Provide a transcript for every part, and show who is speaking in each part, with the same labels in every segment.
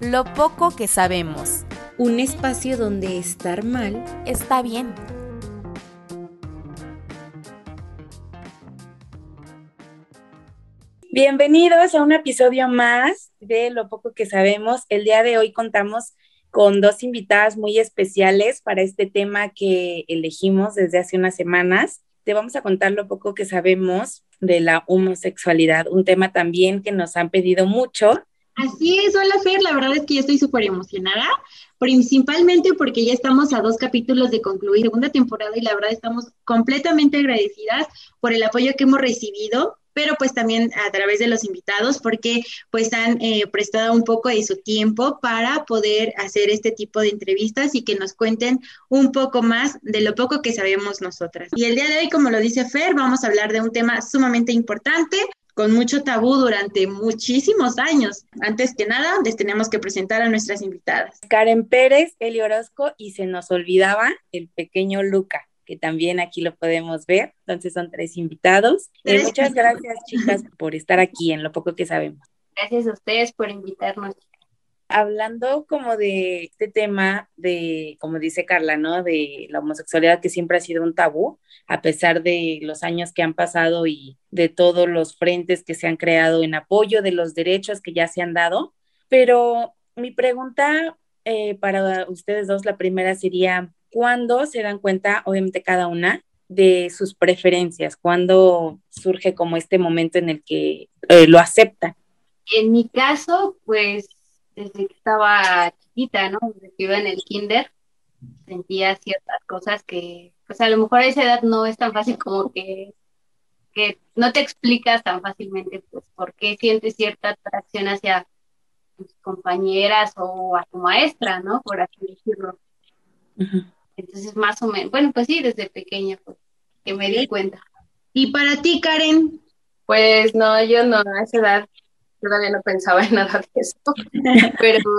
Speaker 1: lo poco que sabemos.
Speaker 2: Un espacio donde estar mal
Speaker 1: está bien.
Speaker 3: Bienvenidos a un episodio más de Lo poco que sabemos. El día de hoy contamos con dos invitadas muy especiales para este tema que elegimos desde hace unas semanas. Te vamos a contar lo poco que sabemos de la homosexualidad, un tema también que nos han pedido mucho
Speaker 4: Así es, hola Fer, la verdad es que yo estoy súper emocionada, principalmente porque ya estamos a dos capítulos de concluir segunda temporada y la verdad estamos completamente agradecidas por el apoyo que hemos recibido, pero pues también a través de los invitados porque pues han eh, prestado un poco de su tiempo para poder hacer este tipo de entrevistas y que nos cuenten un poco más de lo poco que sabemos nosotras. Y el día de hoy, como lo dice Fer, vamos a hablar de un tema sumamente importante, con mucho tabú durante muchísimos años. Antes que nada, les tenemos que presentar a nuestras invitadas.
Speaker 3: Karen Pérez, Eli Orozco y se nos olvidaba el pequeño Luca que también aquí lo podemos ver. Entonces son tres invitados. Eh, muchas gracias, chicas, por estar aquí en lo poco que sabemos.
Speaker 5: Gracias a ustedes por invitarnos
Speaker 3: hablando como de este tema de, como dice Carla, ¿no? De la homosexualidad que siempre ha sido un tabú, a pesar de los años que han pasado y de todos los frentes que se han creado en apoyo de los derechos que ya se han dado. Pero mi pregunta eh, para ustedes dos, la primera sería, ¿cuándo se dan cuenta, obviamente cada una, de sus preferencias? ¿Cuándo surge como este momento en el que eh, lo aceptan?
Speaker 5: En mi caso, pues desde que estaba chiquita, ¿no? Desde que iba en el kinder, sentía ciertas cosas que, pues a lo mejor a esa edad no es tan fácil como que, que no te explicas tan fácilmente, pues, por qué sientes cierta atracción hacia tus compañeras o a tu maestra, ¿no? Por así decirlo. Entonces, más o menos, bueno, pues sí, desde pequeña, pues, que me di cuenta.
Speaker 4: ¿Y para ti, Karen?
Speaker 6: Pues no, yo no, a esa edad todavía no pensaba en nada de eso, pero,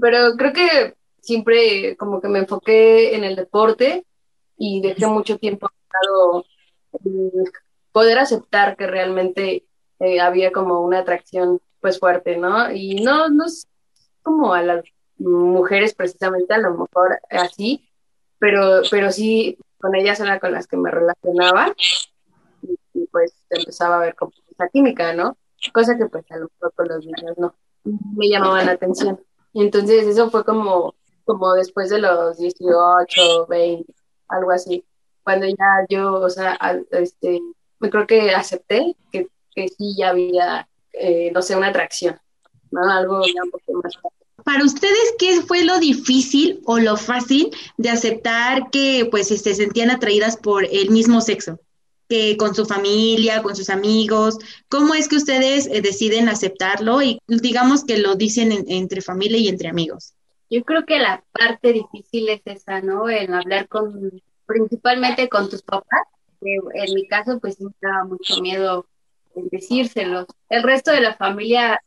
Speaker 6: pero creo que siempre como que me enfoqué en el deporte y dejé mucho tiempo poder aceptar que realmente eh, había como una atracción pues fuerte, ¿no? Y no, no como a las mujeres precisamente, a lo mejor así, pero, pero sí con ellas era con las que me relacionaba y pues empezaba a ver como esa química, ¿no? Cosa que pues a lo mejor con los niños no me llamaban la atención. Entonces eso fue como, como después de los 18, 20, algo así, cuando ya yo, o sea, este, me creo que acepté que, que sí ya había, eh, no sé, una atracción, ¿no? Algo un poco más
Speaker 4: para ustedes, ¿qué fue lo difícil o lo fácil de aceptar que pues se sentían atraídas por el mismo sexo? Que con su familia, con sus amigos? ¿Cómo es que ustedes eh, deciden aceptarlo y digamos que lo dicen entre familia y entre amigos?
Speaker 5: Yo creo que la parte difícil es esa, ¿no? En hablar con, principalmente con tus papás. En mi caso, pues me daba mucho miedo en decírselos. El resto de la familia,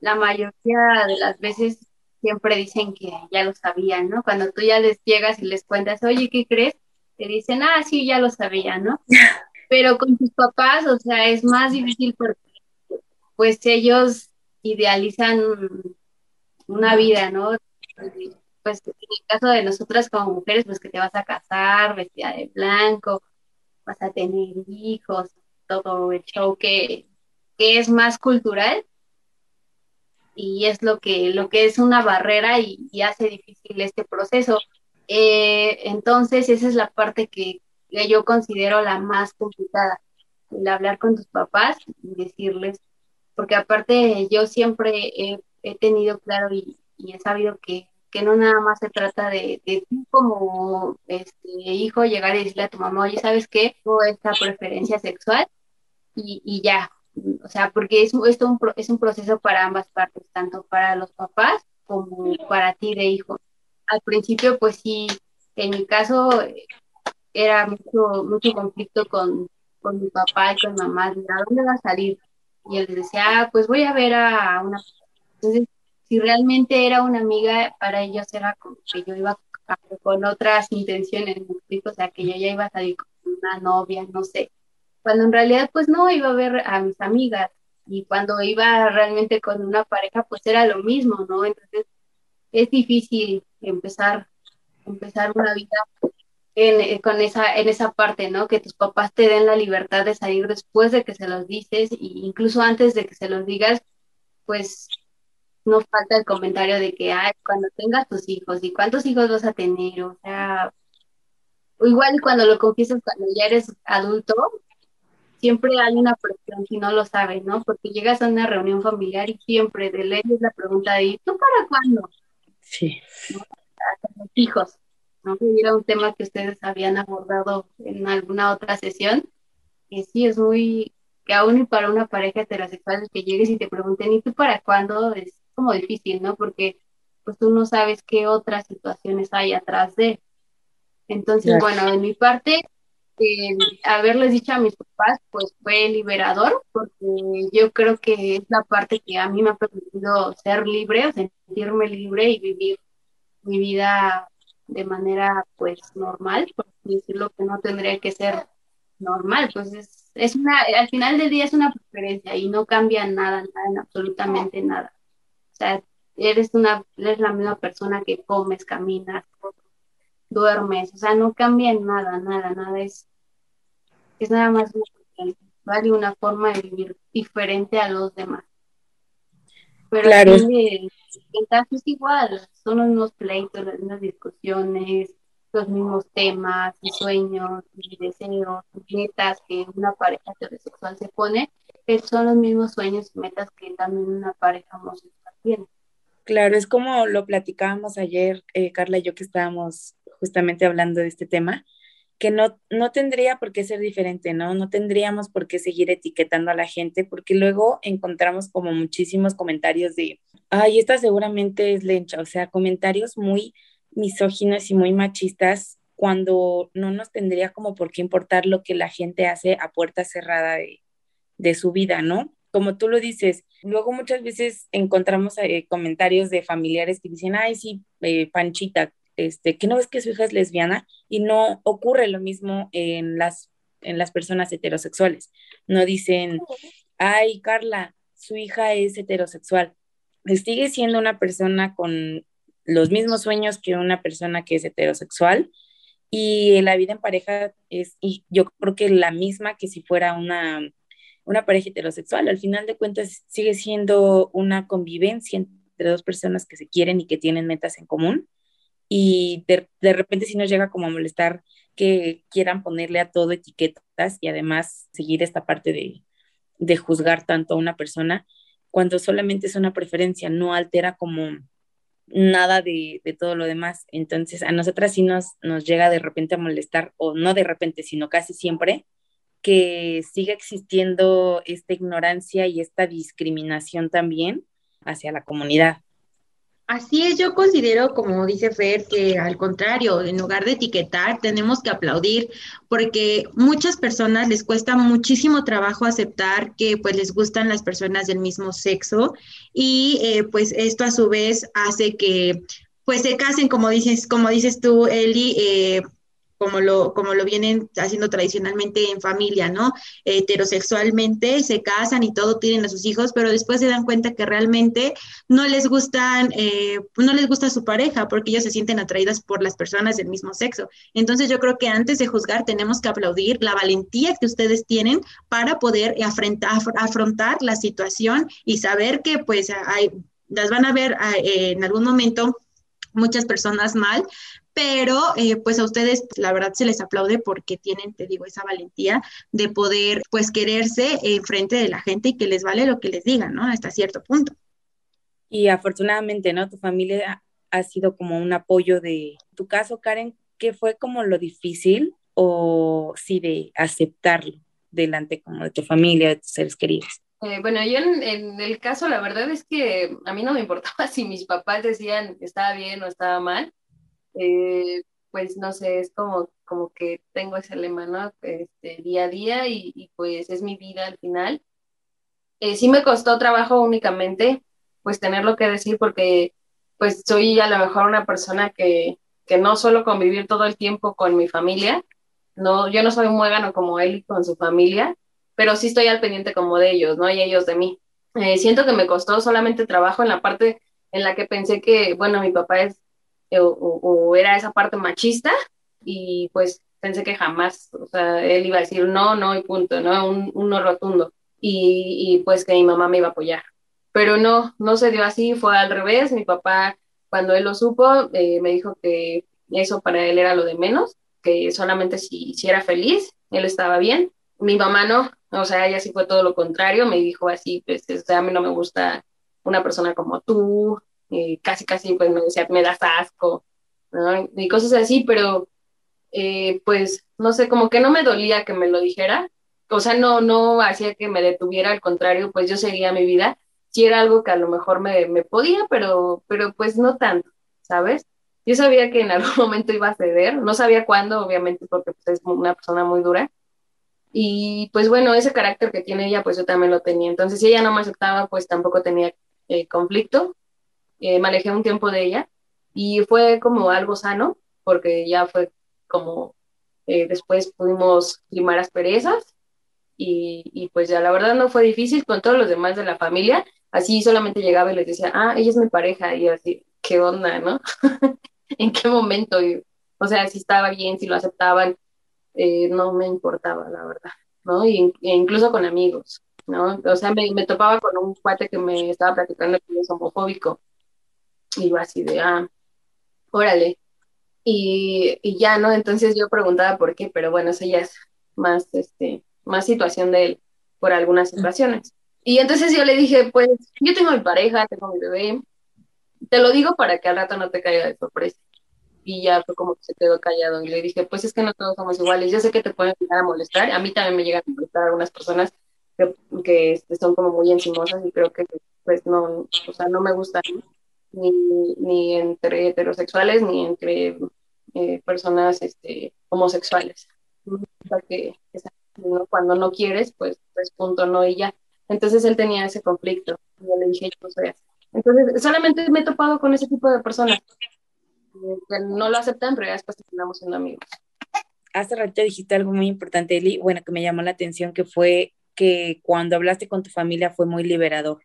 Speaker 5: la, mayoría de las veces siempre dicen que ya lo sabían, ¿no? Cuando tú ya les llegas y les cuentas, oye, ¿qué crees? Te dicen, ah, sí, ya lo sabía, ¿no? Pero con tus papás, o sea, es más difícil porque pues ellos idealizan una vida, ¿no? Pues en el caso de nosotras como mujeres, pues que te vas a casar vestida de blanco, vas a tener hijos, todo el show que, que es más cultural y es lo que, lo que es una barrera y hace difícil este proceso. Eh, entonces, esa es la parte que, yo considero la más complicada, el hablar con tus papás y decirles, porque aparte yo siempre he, tenido claro y, he sabido que, no nada más se trata de, tú como este, hijo llegar y decirle a tu mamá, oye, ¿sabes qué? Tengo esta preferencia sexual y, ya, o sea, porque es, esto un, es un proceso para ambas partes, tanto para los papás como para ti de hijo. Al principio, pues sí, en mi caso era mucho, mucho conflicto con, con mi papá y con mamá, ¿a dónde va a salir? Y él decía, ah, pues voy a ver a una... Entonces, si realmente era una amiga, para ellos era como que yo iba con otras intenciones, o sea, que yo ya iba a salir con una novia, no sé. Cuando en realidad, pues no, iba a ver a mis amigas. Y cuando iba realmente con una pareja, pues era lo mismo, ¿no? Entonces, es difícil empezar, empezar una vida en, con esa, en esa parte, ¿no? Que tus papás te den la libertad de salir después de que se los dices, e incluso antes de que se los digas, pues no falta el comentario de que, ay, cuando tengas tus hijos, ¿y cuántos hijos vas a tener? O sea, igual cuando lo confiesas cuando ya eres adulto, siempre hay una presión si no lo sabes, ¿no? Porque llegas a una reunión familiar y siempre de ley es la pregunta de, ¿tú para cuándo?
Speaker 3: Sí.
Speaker 5: los hijos, ¿no? Era un tema que ustedes habían abordado en alguna otra sesión, que sí es muy, que aún y para una pareja heterosexual que llegues y te pregunten, ¿y tú para cuándo? Es como difícil, ¿no? Porque pues tú no sabes qué otras situaciones hay atrás de. Entonces, bueno, de mi parte, eh, haberles dicho a mis papás, pues fue liberador, porque yo creo que es la parte que a mí me ha permitido ser libre, sentirme libre y vivir mi vida de manera pues normal, por decirlo que no tendría que ser normal, pues es, es una, al final del día es una preferencia y no cambia nada, nada, absolutamente nada. O sea, eres una, eres la misma persona que comes, caminas, duermes, o sea, no cambia nada, nada, nada, es, es nada más una, una forma de vivir diferente a los demás. Pero claro. el es igual, son los mismos pleitos, las mismas discusiones, los mismos temas y sueños y deseos y metas que una pareja heterosexual se pone, son los mismos sueños y metas que también una pareja homosexual tiene.
Speaker 3: Claro, es como lo platicábamos ayer, eh, Carla y yo que estábamos justamente hablando de este tema, que no, no tendría por qué ser diferente, ¿no? No tendríamos por qué seguir etiquetando a la gente, porque luego encontramos como muchísimos comentarios de, ay, esta seguramente es lencha, o sea, comentarios muy misóginos y muy machistas cuando no nos tendría como por qué importar lo que la gente hace a puerta cerrada de, de su vida, ¿no? Como tú lo dices, luego muchas veces encontramos eh, comentarios de familiares que dicen, ay, sí, eh, Panchita, este, que no ves que su hija es lesbiana y no ocurre lo mismo en las, en las personas heterosexuales. No dicen, ay, Carla, su hija es heterosexual. Sigue siendo una persona con los mismos sueños que una persona que es heterosexual y la vida en pareja es, y yo creo que la misma que si fuera una, una pareja heterosexual. Al final de cuentas sigue siendo una convivencia entre dos personas que se quieren y que tienen metas en común y de, repente si nos llega como a molestar que quieran ponerle a todo etiquetas y además seguir esta parte de, de juzgar tanto a una persona cuando solamente es una preferencia, no altera como nada de, de, todo lo demás. Entonces, a nosotras sí nos, nos llega de repente a molestar, o no de repente, sino casi siempre, que siga existiendo esta ignorancia y esta discriminación también hacia la comunidad.
Speaker 4: Así es, yo considero, como dice Fer, que al contrario, en lugar de etiquetar, tenemos que aplaudir, porque muchas personas les cuesta muchísimo trabajo aceptar que pues les gustan las personas del mismo sexo y eh, pues esto a su vez hace que pues se casen, como dices, como dices tú, Eli, eh, como lo, como lo vienen haciendo tradicionalmente en familia, ¿no? Heterosexualmente se casan y todo, tienen a sus hijos, pero después se dan cuenta que realmente no les gustan, eh, no les gusta su pareja porque ellos se sienten atraídas por las personas del mismo sexo. Entonces yo creo que antes de juzgar tenemos que aplaudir la valentía que ustedes tienen para poder afrontar, afrontar la situación y saber que pues hay, las van a ver eh, en algún momento muchas personas mal, pero eh, pues a ustedes la verdad se les aplaude porque tienen, te digo, esa valentía de poder pues quererse en frente de la gente y que les vale lo que les digan, ¿no? Hasta cierto punto.
Speaker 3: Y afortunadamente, ¿no? Tu familia ha sido como un apoyo de tu caso, Karen, ¿qué fue como lo difícil o sí de aceptarlo delante como de tu familia, de tus seres queridos?
Speaker 6: Eh, bueno, yo en, el caso, la verdad es que a mí no me importaba si mis papás decían que estaba bien o estaba mal. Eh, pues no sé, es como, como que tengo ese lema, ¿no? Este, día a día y, pues es mi vida al final. Eh, sí me costó trabajo únicamente, pues tenerlo que decir porque pues soy a lo mejor una persona que, que no solo convivir todo el tiempo con mi familia, no, yo no soy un muégano como él y con su familia, pero sí estoy al pendiente como de ellos, ¿no? Y ellos de mí. Eh, siento que me costó solamente trabajo en la parte en la que pensé que, bueno, mi papá es eh, o, era esa parte machista y pues pensé que jamás, o sea, él iba a decir no, no y punto, ¿no? Un, un no rotundo y, y, pues que mi mamá me iba a apoyar. Pero no, no se dio así, fue al revés. Mi papá, cuando él lo supo, eh, me dijo que eso para él era lo de menos, que solamente si, si era feliz, él estaba bien. Mi mamá no, o sea, ella sí fue todo lo contrario, me dijo así, pues, o sea, a mí no me gusta una persona como tú, casi, casi, pues me decía, me das asco, ¿no? Y cosas así, pero, eh, pues, no sé, como que no me dolía que me lo dijera, o sea, no, no hacía que me detuviera, al contrario, pues yo seguía mi vida, si era algo que a lo mejor me, me podía, pero, pero pues no tanto, ¿sabes? Yo sabía que en algún momento iba a ceder, no sabía cuándo, obviamente, porque pues, es una persona muy dura, y pues bueno, ese carácter que tiene ella, pues yo también lo tenía. Entonces, si ella no me aceptaba, pues tampoco tenía eh, conflicto. Eh, manejé un tiempo de ella y fue como algo sano, porque ya fue como eh, después pudimos limar asperezas y, y pues ya la verdad no fue difícil con todos los demás de la familia. Así solamente llegaba y les decía, ah, ella es mi pareja, y así, ¿qué onda, no? ¿En qué momento? o sea, si estaba bien, si lo aceptaban, eh, no me importaba, la verdad, ¿no? Y, e incluso con amigos, ¿no? O sea, me, me, topaba con un cuate que me estaba platicando que es homofóbico, y yo así de, ah, órale, y, y, ya, ¿no? Entonces yo preguntaba por qué, pero bueno, eso ya es más, este, más situación de él por algunas situaciones. Y entonces yo le dije, pues, yo tengo mi pareja, tengo mi bebé, te lo digo para que al rato no te caiga de sorpresa. Y ya fue como que se quedó callado y le dije, pues es que no todos somos iguales, yo sé que te pueden llegar a molestar, a mí también me llegan a molestar algunas personas que, que este, son como muy encimosas y creo que pues no, o sea, no me gustan ni, ni entre heterosexuales ni entre eh, personas este, homosexuales. Que, cuando no quieres, pues, pues punto, no, y ya. Entonces él tenía ese conflicto. Y yo le dije, yo soy así. Entonces, solamente me he topado con ese tipo de personas que no lo aceptan, pero ya después terminamos siendo amigos.
Speaker 3: Hace rato dijiste algo muy importante, Eli, bueno, que me llamó la atención, que fue que cuando hablaste con tu familia fue muy liberador.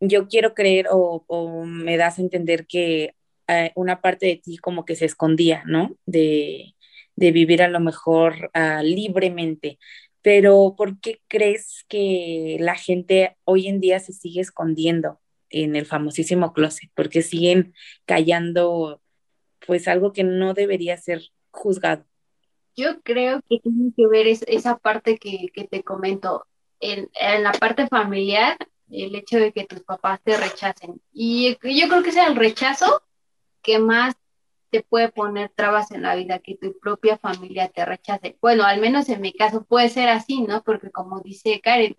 Speaker 3: Yo quiero creer o, me das a entender que eh, una parte de ti como que se escondía, ¿no? De, de vivir a lo mejor uh, libremente. Pero ¿por qué crees que la gente hoy en día se sigue escondiendo en el famosísimo closet? Porque siguen callando pues algo que no debería ser juzgado.
Speaker 5: Yo creo que tiene que ver esa parte que, te comento. En, la parte familiar, el hecho de que tus papás te rechacen. Y yo creo que es el rechazo que más te puede poner trabas en la vida, que tu propia familia te rechace. Bueno, al menos en mi caso puede ser así, ¿no? Porque como dice Karen,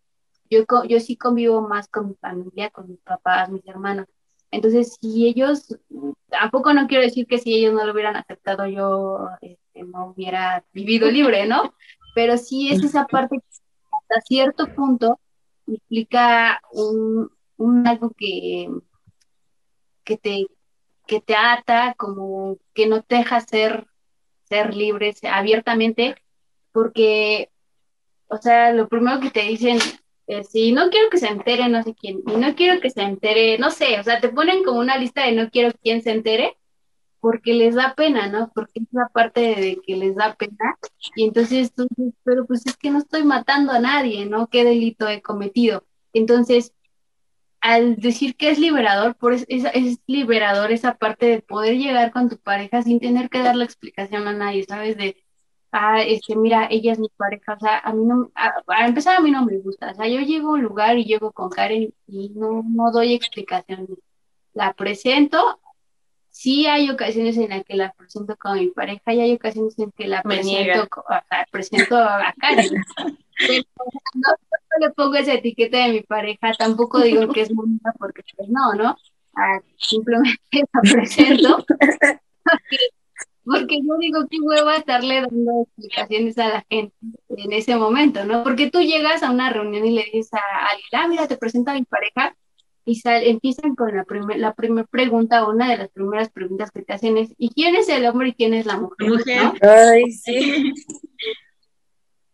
Speaker 5: yo, yo sí convivo más con mi familia, con mis papás, mis hermanos. Entonces, si ellos, tampoco no quiero decir que si ellos no lo hubieran aceptado, yo este, no hubiera vivido libre, ¿no? Pero sí es esa parte hasta cierto punto implica un, un algo que, que, te, que te ata, como que no te deja ser, ser libre abiertamente, porque, o sea, lo primero que te dicen, eh, sí, no quiero que se entere no sé quién, y no quiero que se entere, no sé, o sea, te ponen como una lista de no quiero quien se entere, porque les da pena, ¿no? Porque es la parte de que les da pena, y entonces tú pero pues es que no estoy matando a nadie, ¿no? ¿Qué delito he cometido? Entonces, al decir que es liberador, por es, es, liberador esa parte de poder llegar con tu pareja sin tener que dar la explicación a nadie, ¿sabes? De, ah, este, mira, ella es mi pareja, o sea, a mí no, a, empezar a mí no me gusta, o sea, yo llego a un lugar y llego con Karen y no, no doy explicaciones, la presento, sí hay ocasiones en las que la presento con mi pareja y hay ocasiones en que la presento, o sea, presento a Karen, le pongo esa etiqueta de mi pareja, tampoco digo que es bonita porque pues no, ¿no? Ah, simplemente la presento. Porque, yo digo que hueva estarle dando explicaciones a la gente en ese momento, ¿no? Porque tú llegas a una reunión y le dices a alguien, ah, mira, te presento a mi pareja, y sal, empiezan con la primera la primera pregunta, una de las primeras preguntas que te hacen es, ¿y quién es el hombre y quién es la mujer?
Speaker 3: ¿no? Ay, sí.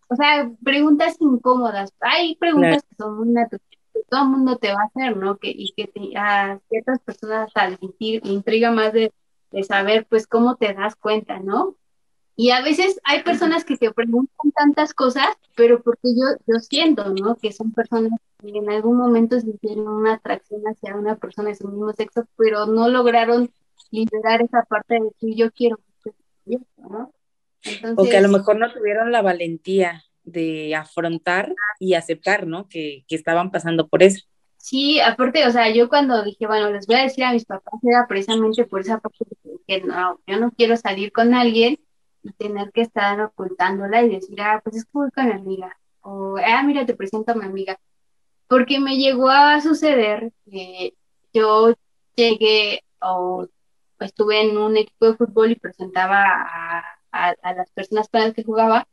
Speaker 5: O sea, preguntas incómodas. Hay preguntas que son muy naturales, que todo el mundo te va a hacer, ¿no? Que, y que a ciertas personas al sentir intriga más de, de saber, pues, cómo te das cuenta, ¿no? Y a veces hay personas que te preguntan tantas cosas, pero porque yo, yo siento, ¿no? Que son personas en algún momento sintieron una atracción hacia una persona de su mismo sexo, pero no lograron liberar esa parte de que yo quiero, ¿no?
Speaker 3: o que a lo mejor no tuvieron la valentía de afrontar y aceptar, ¿no? Que, que estaban pasando por eso.
Speaker 5: Sí, aparte, o sea, yo cuando dije, bueno, les voy a decir a mis papás, era precisamente por esa parte de que no, yo no quiero salir con alguien y tener que estar ocultándola y decir, ah, pues es que voy con mi amiga, o, ah, mira, te presento a mi amiga. Porque me llegó a suceder que yo llegué o estuve en un equipo de fútbol y presentaba a, a, las personas con las que jugaba,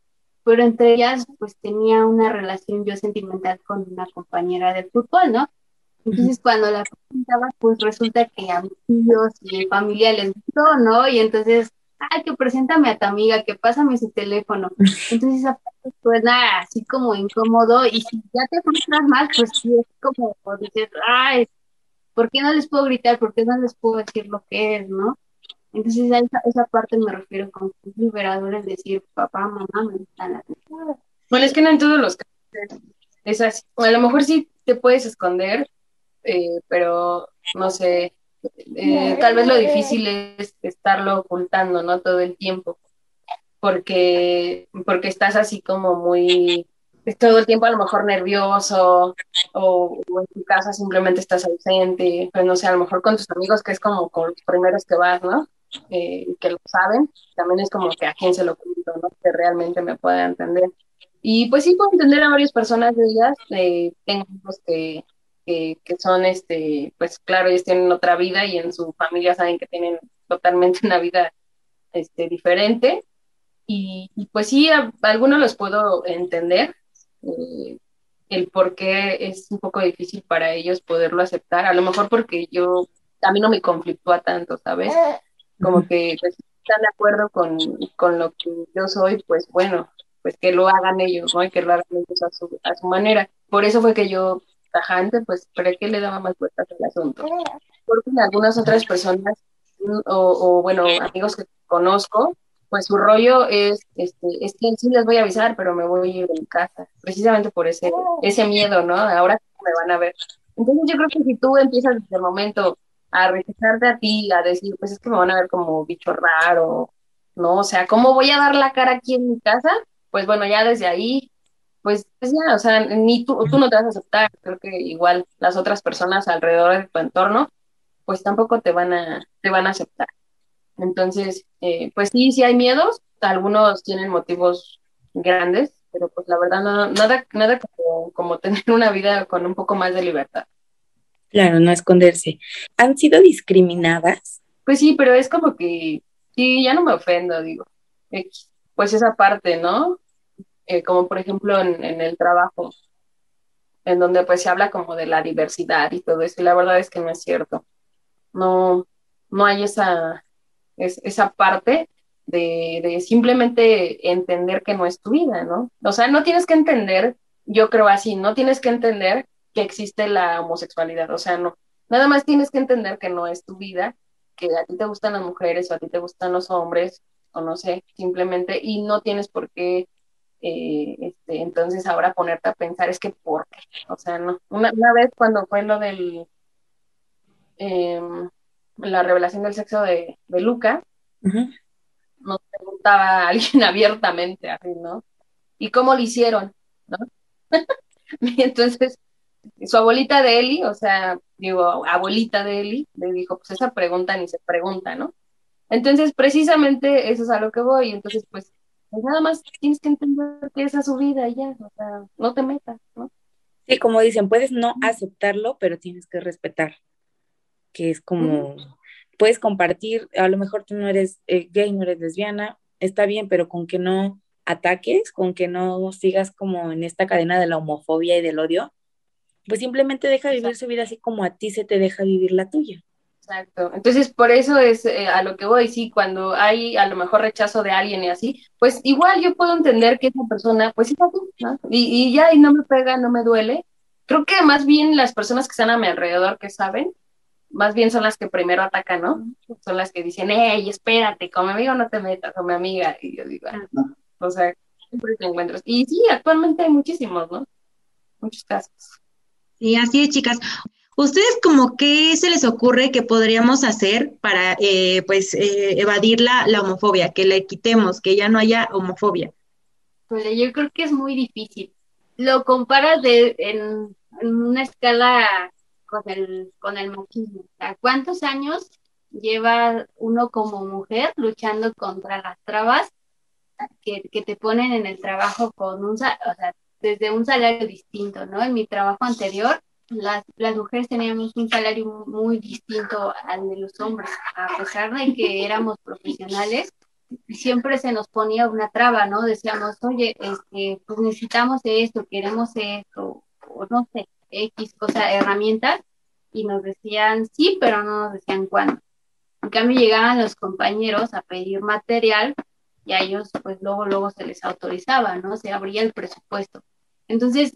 Speaker 5: pero entre ellas pues tenía una relación yo sentimental con una compañera del fútbol, ¿no? Entonces cuando la presentaba pues resulta que a mis tíos y mi familia les gustó, ¿no? Y entonces ay, que preséntame a tu amiga, que pásame su teléfono. Entonces esa parte suena así como incómodo y si ya te frustras más, pues sí, es como dices, ay, ¿por qué no les puedo gritar? ¿Por qué no les puedo decir lo que es, no? Entonces a esa, esa parte me refiero con liberador es decir, papá, mamá, me están la
Speaker 6: Bueno, es que no en todos los casos es así. a lo mejor sí te puedes esconder, eh, pero no sé, eh, tal vez lo difícil es estarlo ocultando, ¿no? Todo el tiempo, porque, porque estás así como muy, todo el tiempo a lo mejor nervioso, o, en tu casa simplemente estás ausente, pues no sé, a lo mejor con tus amigos, que es como con los primeros que vas, ¿no? Eh, que lo saben, también es como que a quién se lo cuento, ¿no? Que realmente me pueda entender. Y pues sí puedo entender a varias personas de ellas, eh, tengo amigos que que, son, este, pues claro, ellos tienen otra vida y en su familia saben que tienen totalmente una vida este, diferente. Y, pues sí, a, algunos los puedo entender, eh, el por qué es un poco difícil para ellos poderlo aceptar, a lo mejor porque yo, a mí no me conflictúa tanto, ¿sabes? Como que pues, están de acuerdo con, con, lo que yo soy, pues bueno, pues que lo hagan ellos, ¿no? Y que lo hagan ellos a su, a su manera. Por eso fue que yo tajante, pues ¿para qué le daba más vueltas al asunto? Porque algunas otras personas, o, bueno, amigos que conozco, pues su rollo es, este, es que sí les voy a avisar, pero me voy a ir de mi casa, precisamente por ese, ese miedo, ¿no? Ahora me van a ver. Entonces yo creo que si tú empiezas desde el momento a rechazarte a ti, a decir, pues es que me van a ver como bicho raro, ¿no? O sea, ¿cómo voy a dar la cara aquí en mi casa? Pues bueno, ya desde ahí pues, pues, ya, o sea, ni tú, tú no te vas a aceptar, creo que igual las otras personas alrededor de tu entorno, pues tampoco te van a, te van a aceptar. Entonces, eh, pues sí, sí hay miedos, algunos tienen motivos grandes, pero pues la verdad nada, nada como, como tener una vida con un poco más de libertad.
Speaker 3: Claro, no esconderse. ¿Han sido discriminadas?
Speaker 6: Pues sí, pero es como que, sí, ya no me ofendo, digo. Pues esa parte, ¿no? Eh, como por ejemplo en, el trabajo, en donde pues se habla como de la diversidad y todo eso, y la verdad es que no es cierto. No, no hay esa, esa parte de, de, simplemente entender que no es tu vida, ¿no? O sea, no tienes que entender, yo creo así, no tienes que entender que existe la homosexualidad, o sea, no, nada más tienes que entender que no es tu vida, que a ti te gustan las mujeres o a ti te gustan los hombres, o no sé, simplemente, y no tienes por qué eh, este, entonces ahora ponerte a pensar es que por qué, o sea, no. Una, vez cuando fue lo del, em, la revelación del sexo de, de Luca, nos preguntaba alguien abiertamente, así, ¿no? ¿Y cómo lo hicieron? ¿no? y entonces, su abuelita de Eli, o sea, digo, abuelita de Eli, le dijo, pues esa pregunta ni se pregunta, ¿no? Entonces, precisamente eso es a lo que voy. Entonces, pues, pues nada más tienes que entender que esa es su vida y ya, o sea, no te metas, ¿no?
Speaker 3: Sí, como dicen, puedes no aceptarlo, pero tienes que respetar, que es como, puedes compartir, a lo mejor tú no eres eh, gay, no eres lesbiana, está bien, pero con que no ataques, con que no sigas como en esta cadena de la homofobia y del odio, pues simplemente deja vivir su vida así como a ti se te deja vivir la tuya.
Speaker 6: Exacto. Entonces, por eso es eh, a lo que voy, sí, cuando hay a lo mejor rechazo de alguien y así, pues igual yo puedo entender que esa persona, pues sí, ¿no? Y, y ya, y no me pega, no me duele. Creo que más bien las personas que están a mi alrededor que saben, más bien son las que primero atacan, ¿no? Son las que dicen, hey, espérate, con mi amigo no te metas, con mi amiga. Y yo digo, ah, o sea, siempre te encuentras. Y sí, actualmente hay muchísimos, ¿no? Muchos casos.
Speaker 4: Sí, así es, chicas. ¿Ustedes como qué se les ocurre que podríamos hacer para eh, pues eh, evadir la, homofobia, que la quitemos, que ya no haya homofobia?
Speaker 5: Pues yo creo que es muy difícil. Lo comparas de, en, una escala con el, con el machismo. ¿Cuántos años lleva uno como mujer luchando contra las trabas que, que te ponen en el trabajo con un, o sea, desde un salario distinto, ¿no? En mi trabajo anterior las, las mujeres teníamos un salario muy distinto al de los hombres, a pesar de que éramos profesionales, siempre se nos ponía una traba, ¿no? Decíamos, oye, este, pues necesitamos esto, queremos esto, o no sé, X cosa, herramientas, y nos decían sí, pero no nos decían cuándo. En cambio, llegaban los compañeros a pedir material y a ellos, pues luego, luego se les autorizaba, ¿no? Se abría el presupuesto. Entonces,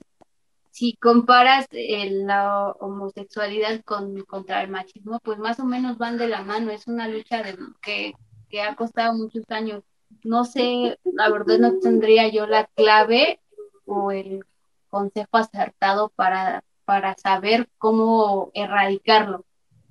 Speaker 5: si comparas eh, la homosexualidad con, contra el machismo, pues más o menos van de la mano. Es una lucha que, que ha costado muchos años. No sé, la verdad no tendría yo la clave o el consejo acertado para, para saber cómo erradicarlo,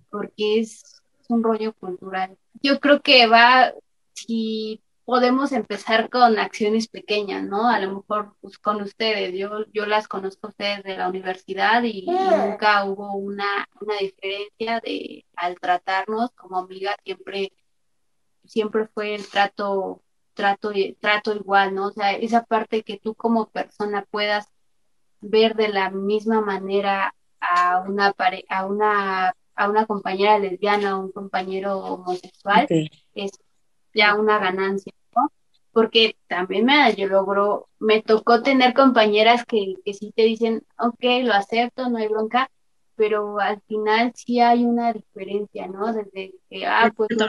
Speaker 5: porque es un rollo cultural. Yo creo que va, si podemos empezar con acciones pequeñas, ¿no? A lo mejor pues, con ustedes, yo, yo las conozco a ustedes de la universidad y, nunca hubo una, una, diferencia de al tratarnos como amigas, siempre, siempre fue el trato, trato, trato igual, ¿no? O sea, esa parte que tú como persona puedas ver de la misma manera a una a una a una compañera lesbiana o un compañero homosexual es ya una ganancia porque también me yo logro, me tocó tener compañeras que, que sí te dicen, ok, lo acepto, no hay bronca, pero al final sí hay una diferencia, ¿no? Desde que, ah, pues no,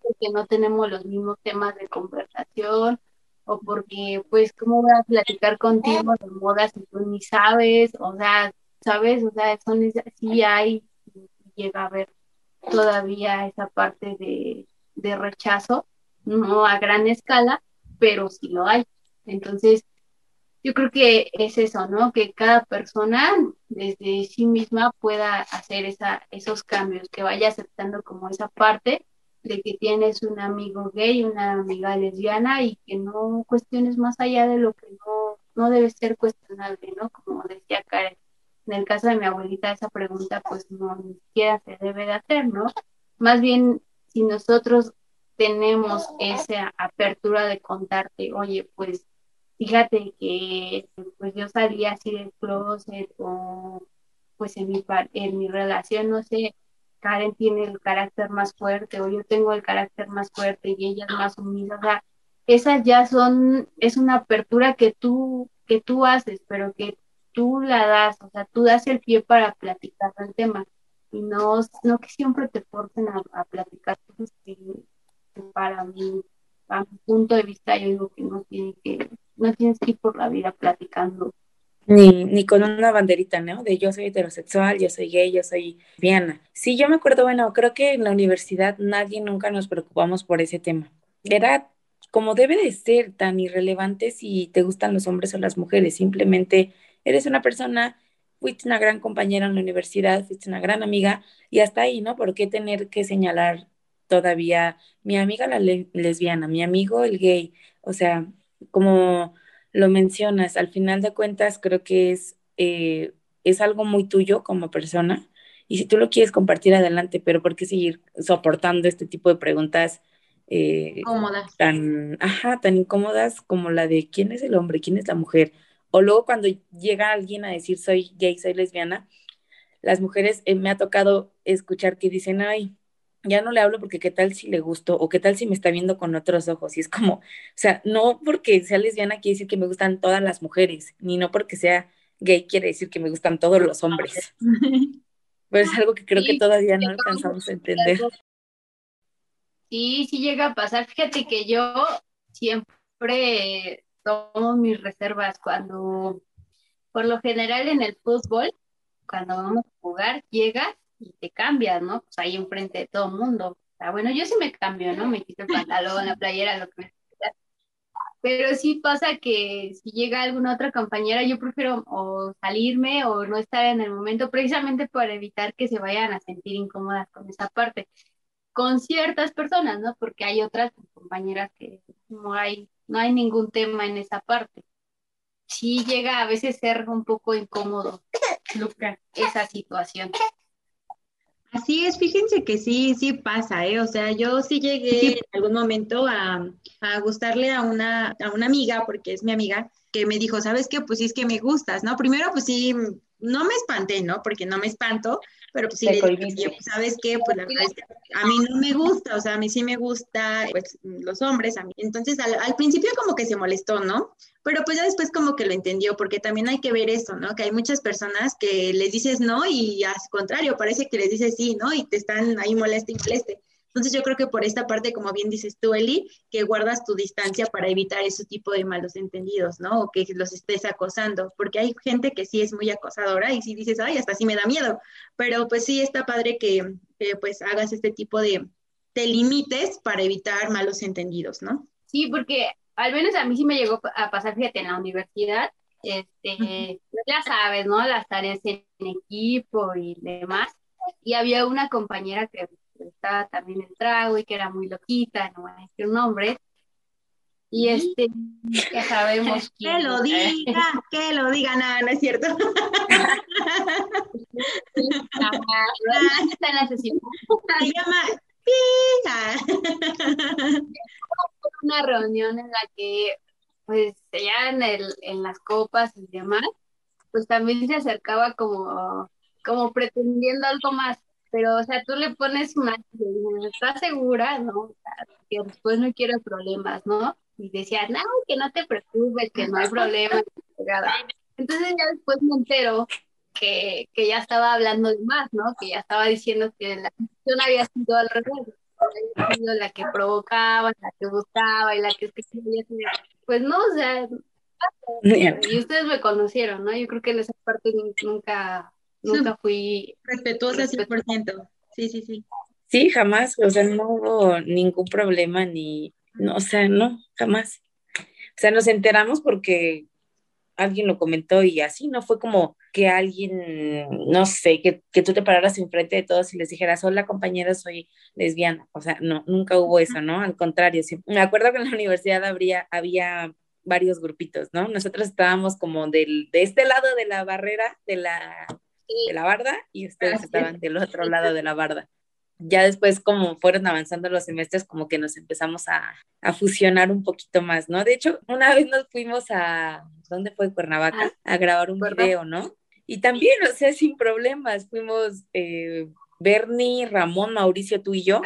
Speaker 5: porque no tenemos los mismos temas de conversación, o porque, pues, ¿cómo voy a platicar contigo de modas si tú ni sabes? O sea, ¿sabes? O sea, son, sí hay, llega a haber todavía esa parte de, de rechazo, no a gran escala, pero sí lo hay. Entonces, yo creo que es eso, ¿no? Que cada persona desde sí misma pueda hacer esa, esos cambios, que vaya aceptando como esa parte de que tienes un amigo gay, una amiga lesbiana y que no cuestiones más allá de lo que no, no debe ser cuestionable, ¿no? Como decía Karen, en el caso de mi abuelita esa pregunta pues no ni siquiera se debe de hacer, ¿no? Más bien, si nosotros tenemos esa apertura de contarte, oye, pues fíjate que pues yo salí así del closet o pues en mi, en mi relación, no sé, Karen tiene el carácter más fuerte o yo tengo el carácter más fuerte y ella es más humilde, o sea, esas ya son, es una apertura que tú, que tú haces, pero que tú la das, o sea, tú das el pie para platicar el tema. Y no, no que siempre te forcen a, platicar cosas para mí, a mi punto de vista, yo digo que no, tiene que, no tienes que ir por la vida platicando.
Speaker 3: Ni, ni con una banderita, ¿no? De yo soy heterosexual, yo soy gay, yo soy lesbiana. Sí, yo me acuerdo, bueno, creo que en la universidad nadie nunca nos preocupamos por ese tema. Era como debe de ser tan irrelevante si te gustan los hombres o las mujeres, simplemente eres una persona, fuiste una gran compañera en la universidad, fuiste una gran amiga y hasta ahí, ¿no? ¿Por qué tener que señalar todavía mi amiga la lesbiana, mi amigo el gay, o sea, como lo mencionas, al final de cuentas creo que es, eh, es algo muy tuyo como persona y si tú lo quieres compartir adelante, pero ¿por qué seguir soportando este tipo de preguntas?
Speaker 4: Eh,
Speaker 3: tan, ajá, tan incómodas como la de quién es el hombre, quién es la mujer. O luego cuando llega alguien a decir soy gay, soy lesbiana, las mujeres eh, me ha tocado escuchar que dicen, ay, ya no le hablo porque qué tal si le gusto o qué tal si me está viendo con otros ojos. Y es como, o sea, no porque sea lesbiana quiere decir que me gustan todas las mujeres, ni no porque sea gay quiere decir que me gustan todos los hombres. Pues es algo que creo que todavía no alcanzamos a entender.
Speaker 5: Sí, sí llega a pasar. Fíjate que yo siempre tomo mis reservas cuando, por lo general en el fútbol, cuando vamos a jugar, llegas y te cambias, ¿no? Pues ahí enfrente de todo el mundo. O sea, bueno, yo sí me cambio, ¿no? Me quito el pantalón, la playera, lo que me pero sí pasa que si llega alguna otra compañera, yo prefiero o salirme o no estar en el momento, precisamente para evitar que se vayan a sentir incómodas con esa parte. Con ciertas personas, ¿no? Porque hay otras compañeras que no hay, no hay ningún tema en esa parte. Sí llega a veces ser un poco incómodo, Luca, esa situación.
Speaker 4: Así es, fíjense que sí, sí pasa, ¿eh? O sea, yo sí llegué en algún momento a, a gustarle a una, a una amiga, porque es mi amiga, que me dijo, ¿sabes qué? Pues sí es que me gustas, ¿no? Primero, pues sí, no me espanté, ¿no? Porque no me espanto, pero pues sí le dije, pues, ¿sabes qué? Pues la verdad es que a mí no me gusta, o sea, a mí sí me gusta, pues los hombres, a mí. Entonces, al, al principio como que se molestó, ¿no? Pero pues ya después como que lo entendió, porque también hay que ver eso, ¿no? Que hay muchas personas que les dices no y al contrario, parece que les dices sí, ¿no? Y te están ahí moleste y moleste. Entonces yo creo que por esta parte, como bien dices tú, Eli, que guardas tu distancia para evitar ese tipo de malos entendidos, ¿no? O que los estés acosando, porque hay gente que sí es muy acosadora y si dices, ay, hasta sí me da miedo, pero pues sí está padre que, pues hagas este tipo de, de límites para evitar malos entendidos, ¿no?
Speaker 5: Sí, porque al menos a mí sí me llegó a pasar, fíjate, en la universidad, este, pues ya sabes, ¿no? Las tareas en equipo y demás. Y había una compañera que estaba también el trago y que era muy loquita, no voy a decir un nombre. Y este, ya sabemos
Speaker 4: Que lo diga, que lo diga, nada, no es cierto. Se llama
Speaker 5: Una reunión en la que, pues, ya en, el, en las copas y demás, pues también se acercaba como, como pretendiendo algo más pero, o sea, tú le pones una, ¿estás segura? ¿No? que después no quiero problemas, ¿no? Y decía, no, que no te preocupes, que no hay problema. Entonces ya después me entero que, que ya estaba hablando de más, ¿no? Que ya estaba diciendo que la cuestión había sido al revés, la que provocaba, la que buscaba y la que pues no, o sea, y ustedes me conocieron, ¿no? Yo creo que en esa parte nunca Nunca fui
Speaker 4: respetuosa 100%. Sí, sí, sí.
Speaker 3: Sí, jamás, o sea, no hubo ningún problema ni, no, o sea, no, jamás. O sea, nos enteramos porque alguien lo comentó y así, ¿no? Fue como que alguien, no sé, que, que tú te pararas enfrente de todos y les dijeras, hola compañera, soy lesbiana. O sea, no, nunca hubo eso, ¿no? Al contrario, sí. Me acuerdo que en la universidad habría, había varios grupitos, ¿no? Nosotros estábamos como del, de este lado de la barrera, de la de la barda y ustedes estaban del otro lado de la barda. Ya después, como fueron avanzando los semestres, como que nos empezamos a, fusionar un poquito más, ¿no? De hecho, una vez nos fuimos a, ¿dónde fue? Cuernavaca, ah, a grabar un video, ¿no? Y también, o sea, sin problemas, fuimos eh, Bernie, Ramón, Mauricio, tú y yo.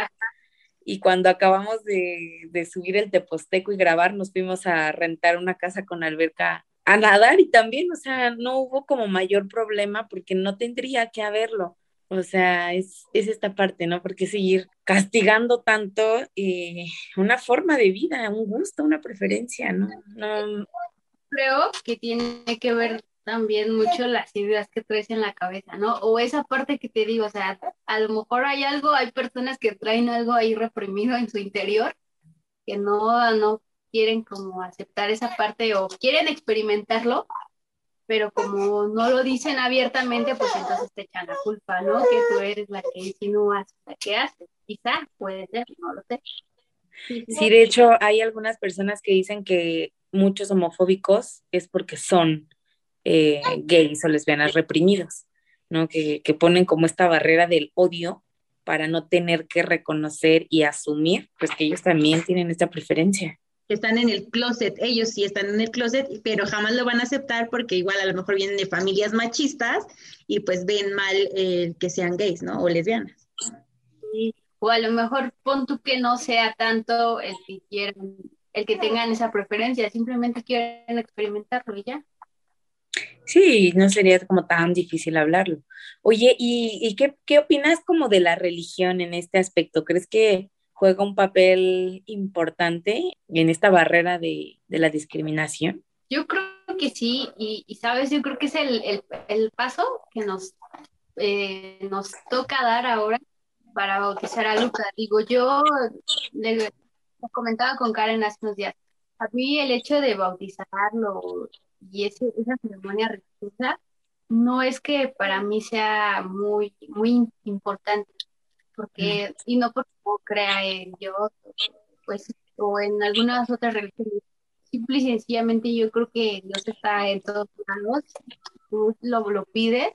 Speaker 3: Y cuando acabamos de, de subir el Teposteco y grabar, nos fuimos a rentar una casa con alberca a nadar y también, o sea, no hubo como mayor problema porque no tendría que haberlo. O sea, es, es esta parte, ¿no? Porque seguir castigando tanto eh, una forma de vida, un gusto, una preferencia, ¿no? no
Speaker 5: Creo que tiene que ver también mucho las ideas que traes en la cabeza, ¿no? O esa parte que te digo, o sea, a lo mejor hay algo, hay personas que traen algo ahí reprimido en su interior que no, no quieren como aceptar esa parte o quieren experimentarlo, pero como no lo dicen abiertamente, pues entonces te echan la culpa, ¿no? Que tú eres la que insinúas, la que haces. Quizá puede ser, no lo sé.
Speaker 3: Sí, de hecho, hay algunas personas que dicen que muchos homofóbicos es porque son eh, gays o lesbianas reprimidos, ¿no? Que, que ponen como esta barrera del odio para no tener que reconocer y asumir, pues que ellos también tienen esta preferencia.
Speaker 4: Que están en el closet, ellos sí están en el closet, pero jamás lo van a aceptar porque igual a lo mejor vienen de familias machistas y pues ven mal eh, que sean gays, ¿no? O lesbianas.
Speaker 5: Sí. O a lo mejor pon tú que no sea tanto el que quieran, el que tengan esa preferencia, simplemente quieren experimentarlo y ya.
Speaker 3: Sí, no sería como tan difícil hablarlo. Oye, ¿y, qué, qué, opinas como de la religión en este aspecto? ¿Crees que juega un papel importante en esta barrera de, la discriminación?
Speaker 5: Yo creo que sí, y, sabes, yo creo que es el, paso que nos, eh, nos toca dar ahora para bautizar a Luca. Digo, yo le, comentaba con Karen hace unos días, a mí el hecho de bautizarlo y esa ceremonia religiosa no es que para mí sea muy, muy importante, porque, y no porque crea en Dios, pues, o en algunas otras religiones, simple y sencillamente yo creo que Dios está en todos lados, tú lo, lo pides,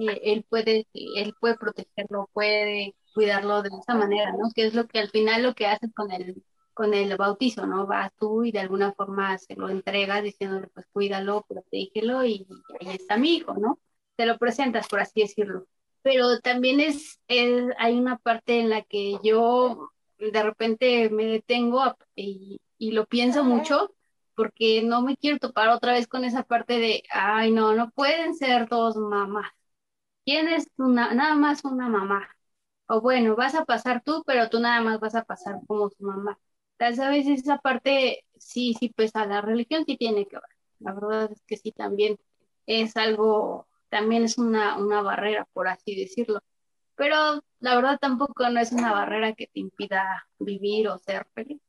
Speaker 5: eh, él puede, él puede protegerlo, puede cuidarlo de esa manera, ¿no? Que es lo que al final lo que haces con el con el bautizo, ¿no? Vas tú y de alguna forma se lo entregas diciéndole, pues cuídalo, protégelo y ahí está mi hijo, ¿no? Te lo presentas, por así decirlo. Pero también es, hay una parte en la que yo de repente me detengo y, y lo pienso mucho porque no me quiero topar otra vez con esa parte de, ay, no, no pueden ser dos mamás. Tienes una, nada más una mamá. O bueno, vas a pasar tú, pero tú nada más vas a pasar como su mamá a veces esa parte sí, sí pesa, la religión sí tiene que ver. La verdad es que sí también es algo, también es una, una barrera, por así decirlo. Pero la verdad tampoco no es una barrera que te impida vivir o ser feliz.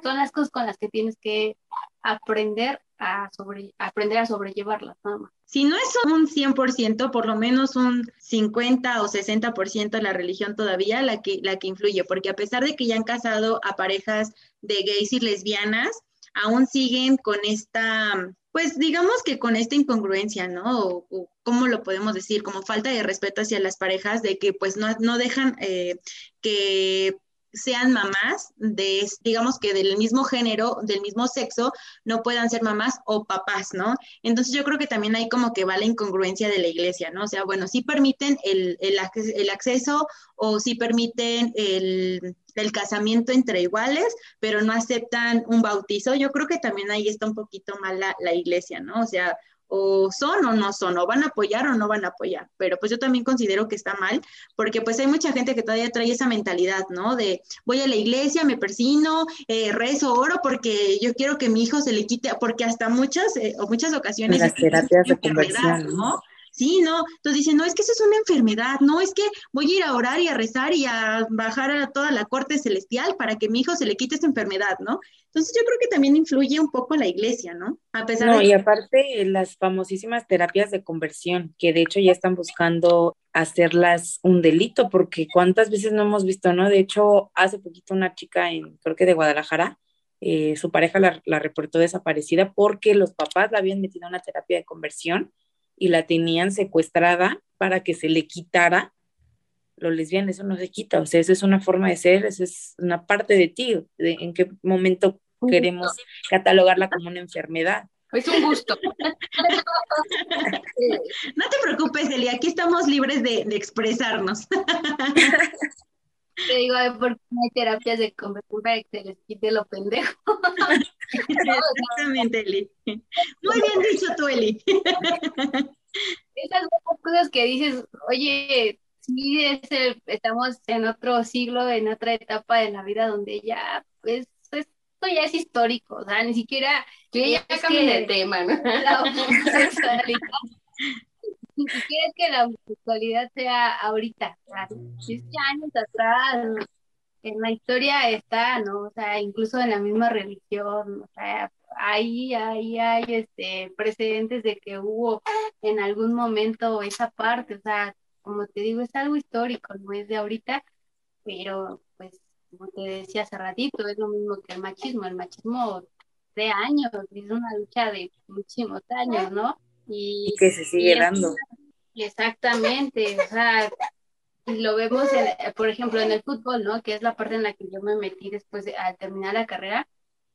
Speaker 5: Son las cosas con las que tienes que aprender a, sobre, aprender a sobrellevarlas, nada más.
Speaker 4: Si no es un 100%, por lo menos un 50 o 60% la religión todavía la que, la que influye, porque a pesar de que ya han casado a parejas de gays y lesbianas, aún siguen con esta, pues digamos que con esta incongruencia, ¿no? O, cómo lo podemos decir, como falta de respeto hacia las parejas, de que pues no, no dejan eh, que sean mamás de, digamos que del mismo género, del mismo sexo, no puedan ser mamás o papás, ¿no? Entonces yo creo que también hay como que va la incongruencia de la iglesia, ¿no? O sea, bueno, sí permiten el, el, el acceso o sí permiten el, el casamiento entre iguales, pero no aceptan un bautizo. Yo creo que también ahí está un poquito mal la, la iglesia, ¿no? O sea, o son o no son, o van a apoyar o no van a apoyar. Pero pues yo también considero que está mal, porque pues hay mucha gente que todavía trae esa mentalidad, ¿no? De voy a la iglesia, me persino, eh, rezo, oro, porque yo quiero que mi hijo se le quite, porque hasta muchas eh, o muchas ocasiones...
Speaker 3: Las terapias de conversión, ¿no?
Speaker 4: Sí, no, entonces dicen, no, es que eso es una enfermedad, no, es que voy a ir a orar y a rezar y a bajar a toda la corte celestial para que mi hijo se le quite esa enfermedad, ¿no? Entonces yo creo que también influye un poco la iglesia, ¿no?
Speaker 3: A pesar no, y aparte las famosísimas terapias de conversión, que de hecho ya están buscando hacerlas un delito, porque cuántas veces no hemos visto, ¿no? De hecho, hace poquito una chica en, creo que de Guadalajara, eh, su pareja la, la reportó desaparecida porque los papás la habían metido a una terapia de conversión y la tenían secuestrada para que se le quitara lo lesbiana, eso no se quita, o sea, eso es una forma de ser, eso es una parte de ti, de en qué momento queremos catalogarla como una enfermedad.
Speaker 5: Es un gusto.
Speaker 4: no te preocupes, Eli, aquí estamos libres de, expresarnos.
Speaker 5: Te digo, porque no hay terapias de conversión para que se les quite lo pendejo.
Speaker 4: Exactamente, Eli. Muy bien dicho tú, Eli.
Speaker 5: Esas cosas que dices, oye, sí, es estamos en otro siglo, en otra etapa de la vida donde ya, pues, esto ya es histórico, o sea, ni siquiera...
Speaker 6: ya cambié de tema, ¿no? La homosexualidad,
Speaker 5: ni siquiera es que la homosexualidad sea ahorita, o sea, 10 años atrás, en la historia está, ¿no? O sea, incluso en la misma religión, o sea, ahí, ahí hay este, precedentes de que hubo en algún momento esa parte, o sea, como te digo, es algo histórico, no es de ahorita, pero pues como te decía hace ratito, es lo mismo que el machismo, el machismo de años, es una lucha de muchísimos años, ¿no?
Speaker 3: Y, que se sigue dando.
Speaker 5: Exactamente, o sea, y lo vemos, por ejemplo, en el fútbol, ¿no? Que es la parte en la que yo me metí después de al terminar la carrera,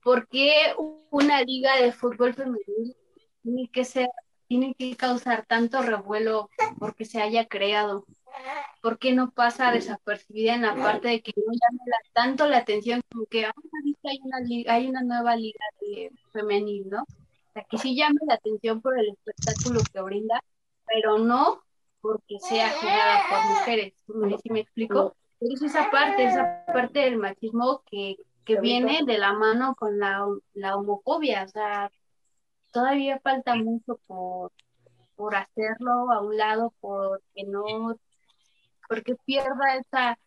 Speaker 5: ¿por qué una liga de fútbol femenino tiene que ser, tiene que causar tanto revuelo porque se haya creado? ¿Por qué no pasa desapercibida en la parte de que no llame tanto la atención como que ah, hay una hay una nueva liga de femenil, ¿no? O sea, que sí llame la atención por el espectáculo que brinda, pero no porque sea jugada por mujeres. ¿Sí me explico? es esa parte, esa parte del machismo que, que viene de la mano con la, la homofobia. O sea, todavía falta mucho por, por hacerlo a un lado, porque no, porque pierda esa,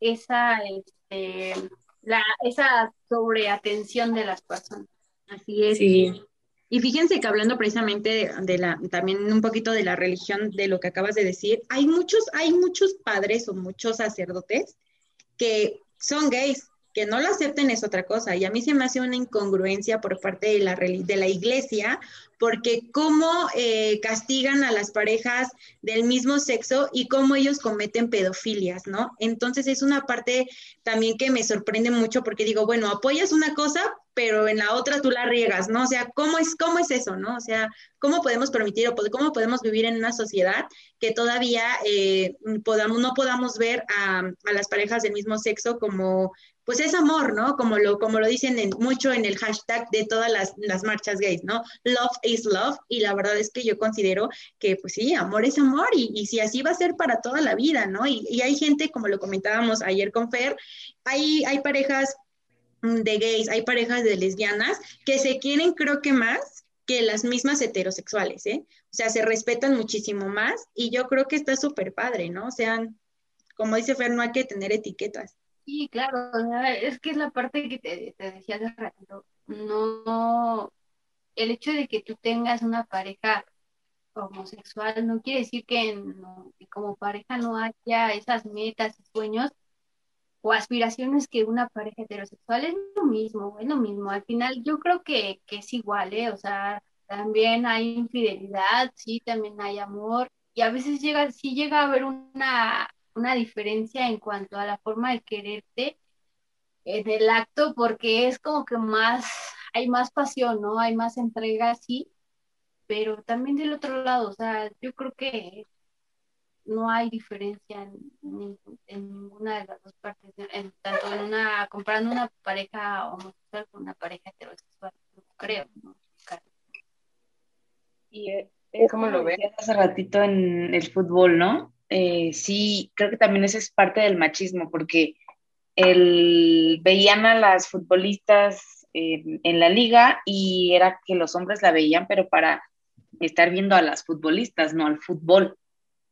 Speaker 5: esa, este, la, esa sobreatención de las personas.
Speaker 4: Así es. Sí. Y fíjense que hablando precisamente de, la, también un poquito de la religión, de lo que acabas de decir, hay muchos, hay muchos padres o muchos sacerdotes que son gays, que no lo acepten es otra cosa. Y a mí se me hace una incongruencia por parte de la, de la iglesia, porque cómo eh, castigan a las parejas del mismo sexo y cómo ellos cometen pedofilias, ¿no? Entonces es una parte también que me sorprende mucho porque digo, bueno, apoyas una cosa, pero en la otra tú la riegas, ¿no? O sea, ¿cómo es, cómo es eso, ¿no? O sea, ¿cómo podemos permitir o cómo podemos vivir en una sociedad que todavía eh, podamos, no podamos ver a, a las parejas del mismo sexo como pues es amor, ¿no? Como lo, como lo dicen mucho en el hashtag de todas las, marchas gays, ¿no? Love is love. Y la verdad es que yo considero que, pues sí, amor es amor y, y si así va a ser para toda la vida, ¿no? Y, y, hay gente, como lo comentábamos ayer con Fer, hay, hay parejas de gays, hay parejas de lesbianas que se quieren, creo que más que las mismas heterosexuales, ¿eh? O sea, se respetan muchísimo más y yo creo que está súper padre, ¿no? O sea, como dice Fer, no hay que tener etiquetas.
Speaker 5: Sí, claro, es que es la parte que te, decía hace rato. No, el hecho de que tú tengas una pareja homosexual no quiere decir que, como pareja no haya esas metas y sueños o aspiraciones que una pareja heterosexual es lo mismo, es lo mismo. Al final yo creo que, que es igual, ¿eh? O sea, también hay infidelidad, sí, también hay amor y a veces llega, sí llega a haber una una diferencia en cuanto a la forma de quererte en el acto, porque es como que más, hay más pasión, ¿no? Hay más entrega, sí, pero también del otro lado, o sea, yo creo que no hay diferencia en, ninguna de las dos partes, en, tanto en una, comprando una pareja homosexual con una pareja heterosexual, creo, ¿no?
Speaker 3: Y eh, es como lo ves hace ratito en el fútbol, ¿no? Eh, sí, creo que también ese es parte del machismo, porque el, veían a las futbolistas en la liga y era que los hombres la veían, pero para estar viendo a las futbolistas, no al fútbol.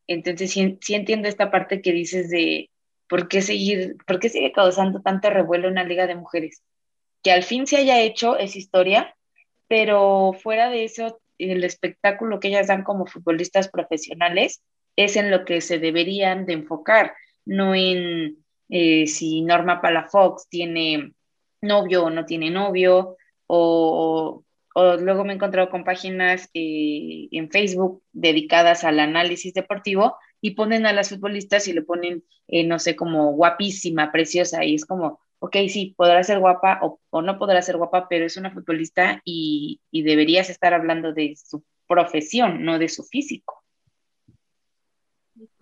Speaker 3: Entonces sí, entiendo esta parte que dices de por qué seguir, por qué sigue causando tanto revuelo una liga de mujeres. Que al fin se haya hecho es historia, pero fuera de eso, el espectáculo que ellas dan como futbolistas profesionales, es en lo que se deberían de enfocar, no en eh, si Norma Palafox tiene novio o no tiene novio, o, luego me he encontrado con páginas eh, en Facebook dedicadas al análisis deportivo y ponen a las futbolistas y le ponen, eh, no sé, como guapísima, preciosa, y es como, ok, sí, podrá ser guapa o, no podrá ser guapa, pero es una futbolista y, y deberías estar hablando de su profesión, no de su físico.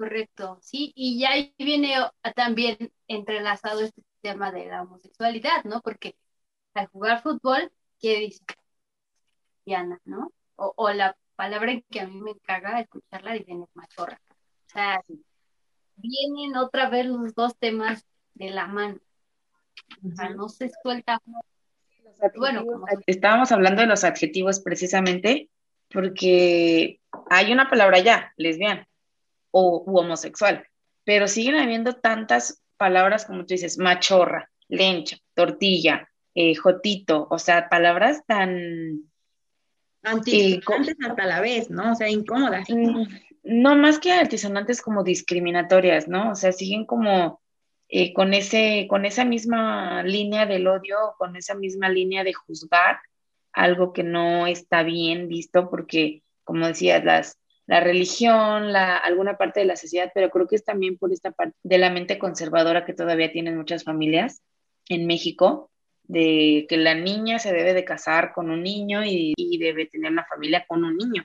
Speaker 5: Correcto, sí, y ya ahí viene también entrelazado este tema de la homosexualidad, ¿no? Porque al jugar fútbol, ¿qué dice? Diana, ¿no? O, la palabra que a mí me encarga escucharla dicen machorra. O sea, vienen otra vez los dos temas de la mano. O sea, no se suelta.
Speaker 3: Bueno, estábamos hablando de los adjetivos precisamente porque hay una palabra ya, lesbiana o homosexual, pero siguen habiendo tantas palabras como tú dices, machorra, lencha, tortilla, eh, jotito, o sea, palabras tan...
Speaker 4: Antisonantes hasta la vez, ¿no? O sea, incómodas.
Speaker 3: Mm, no más que altisonantes como discriminatorias, ¿no? O sea, siguen como eh, con, ese, con esa misma línea del odio, con esa misma línea de juzgar algo que no está bien visto, porque, como decías, las, la religión, la, alguna parte de la sociedad, pero creo que es también por esta parte de la mente conservadora que todavía tienen muchas familias en México, de que la niña se debe de casar con un niño y, debe tener una familia con un niño.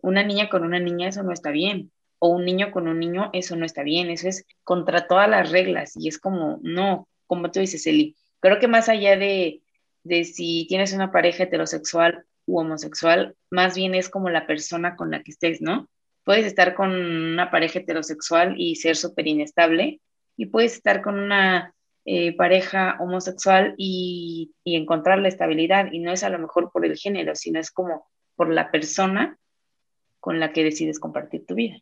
Speaker 3: Una niña con una niña, eso no está bien. O un niño con un niño, eso no está bien. Eso es contra todas las reglas. Y es como, no, como tú dices, Eli. Creo que más allá de, de si tienes una pareja heterosexual u homosexual, más bien es como la persona con la que estés, ¿no? Puedes estar con una pareja heterosexual y ser súper inestable, y puedes estar con una eh, pareja homosexual y, y, encontrar la estabilidad, y no es a lo mejor por el género, sino es como por la persona con la que decides compartir tu vida.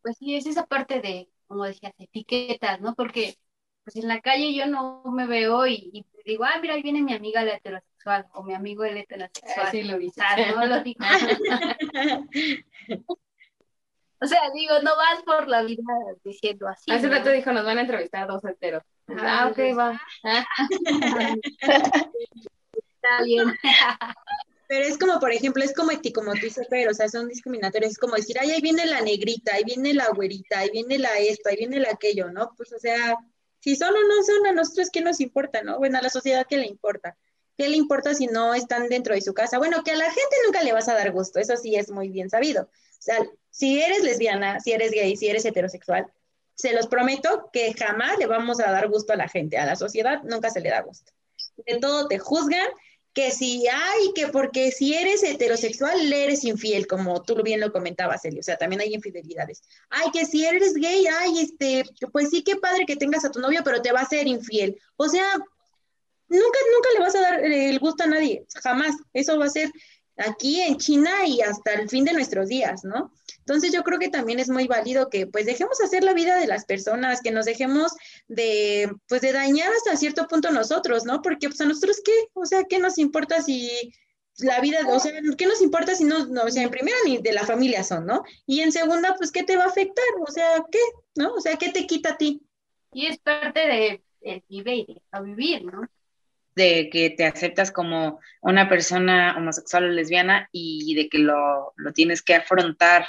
Speaker 5: Pues sí, es esa parte de, como decías, etiquetas, ¿no? Porque pues en la calle yo no me veo y, y digo, ah, mira, ahí viene mi amiga la heterosexual o mi amigo el heterosexual.
Speaker 6: Así lo dice.
Speaker 5: no lo digo. o sea, digo, no vas por la vida diciendo así.
Speaker 6: Hace
Speaker 5: ¿no?
Speaker 6: rato dijo, nos van a entrevistar a dos heteros. Ah, ok, va.
Speaker 5: Está bien.
Speaker 4: Pero es como, por ejemplo, es como, como tú dices, pero, o sea, son discriminatorios. Es como decir, ay, ahí viene la negrita, ahí viene la güerita, ahí viene la esto, ahí viene la aquello, ¿no? Pues, o sea, si son o no son, a nosotros, ¿qué nos importa, no? Bueno, a la sociedad, ¿qué le importa? ¿Qué le importa si no están dentro de su casa? Bueno, que a la gente nunca le vas a dar gusto, eso sí es muy bien sabido. O sea, si eres lesbiana, si eres gay, si eres heterosexual, se los prometo que jamás le vamos a dar gusto a la gente, a la sociedad nunca se le da gusto. De todo te juzgan, que si hay, que porque si eres heterosexual, eres infiel, como tú bien lo comentabas, Eli, o sea, también hay infidelidades. Ay, que si eres gay, ay, este, pues sí, qué padre que tengas a tu novio, pero te va a ser infiel. O sea, nunca, nunca le vas a dar eh, el gusto a nadie, jamás. Eso va a ser aquí en China y hasta el fin de nuestros días, ¿no? Entonces yo creo que también es muy válido que pues dejemos hacer la vida de las personas, que nos dejemos de pues de dañar hasta cierto punto nosotros, ¿no? Porque pues a nosotros qué, o sea, ¿qué nos importa si la vida, o sea, ¿qué nos importa si no, no, o sea, en primera ni de la familia son, ¿no? Y en segunda, pues, ¿qué te va a afectar? O sea, ¿qué? ¿No? O sea, ¿qué te quita a ti?
Speaker 5: Y es parte de el vive y a vivir, ¿no?
Speaker 3: De que te aceptas como una persona homosexual o lesbiana y de que lo, lo, tienes que afrontar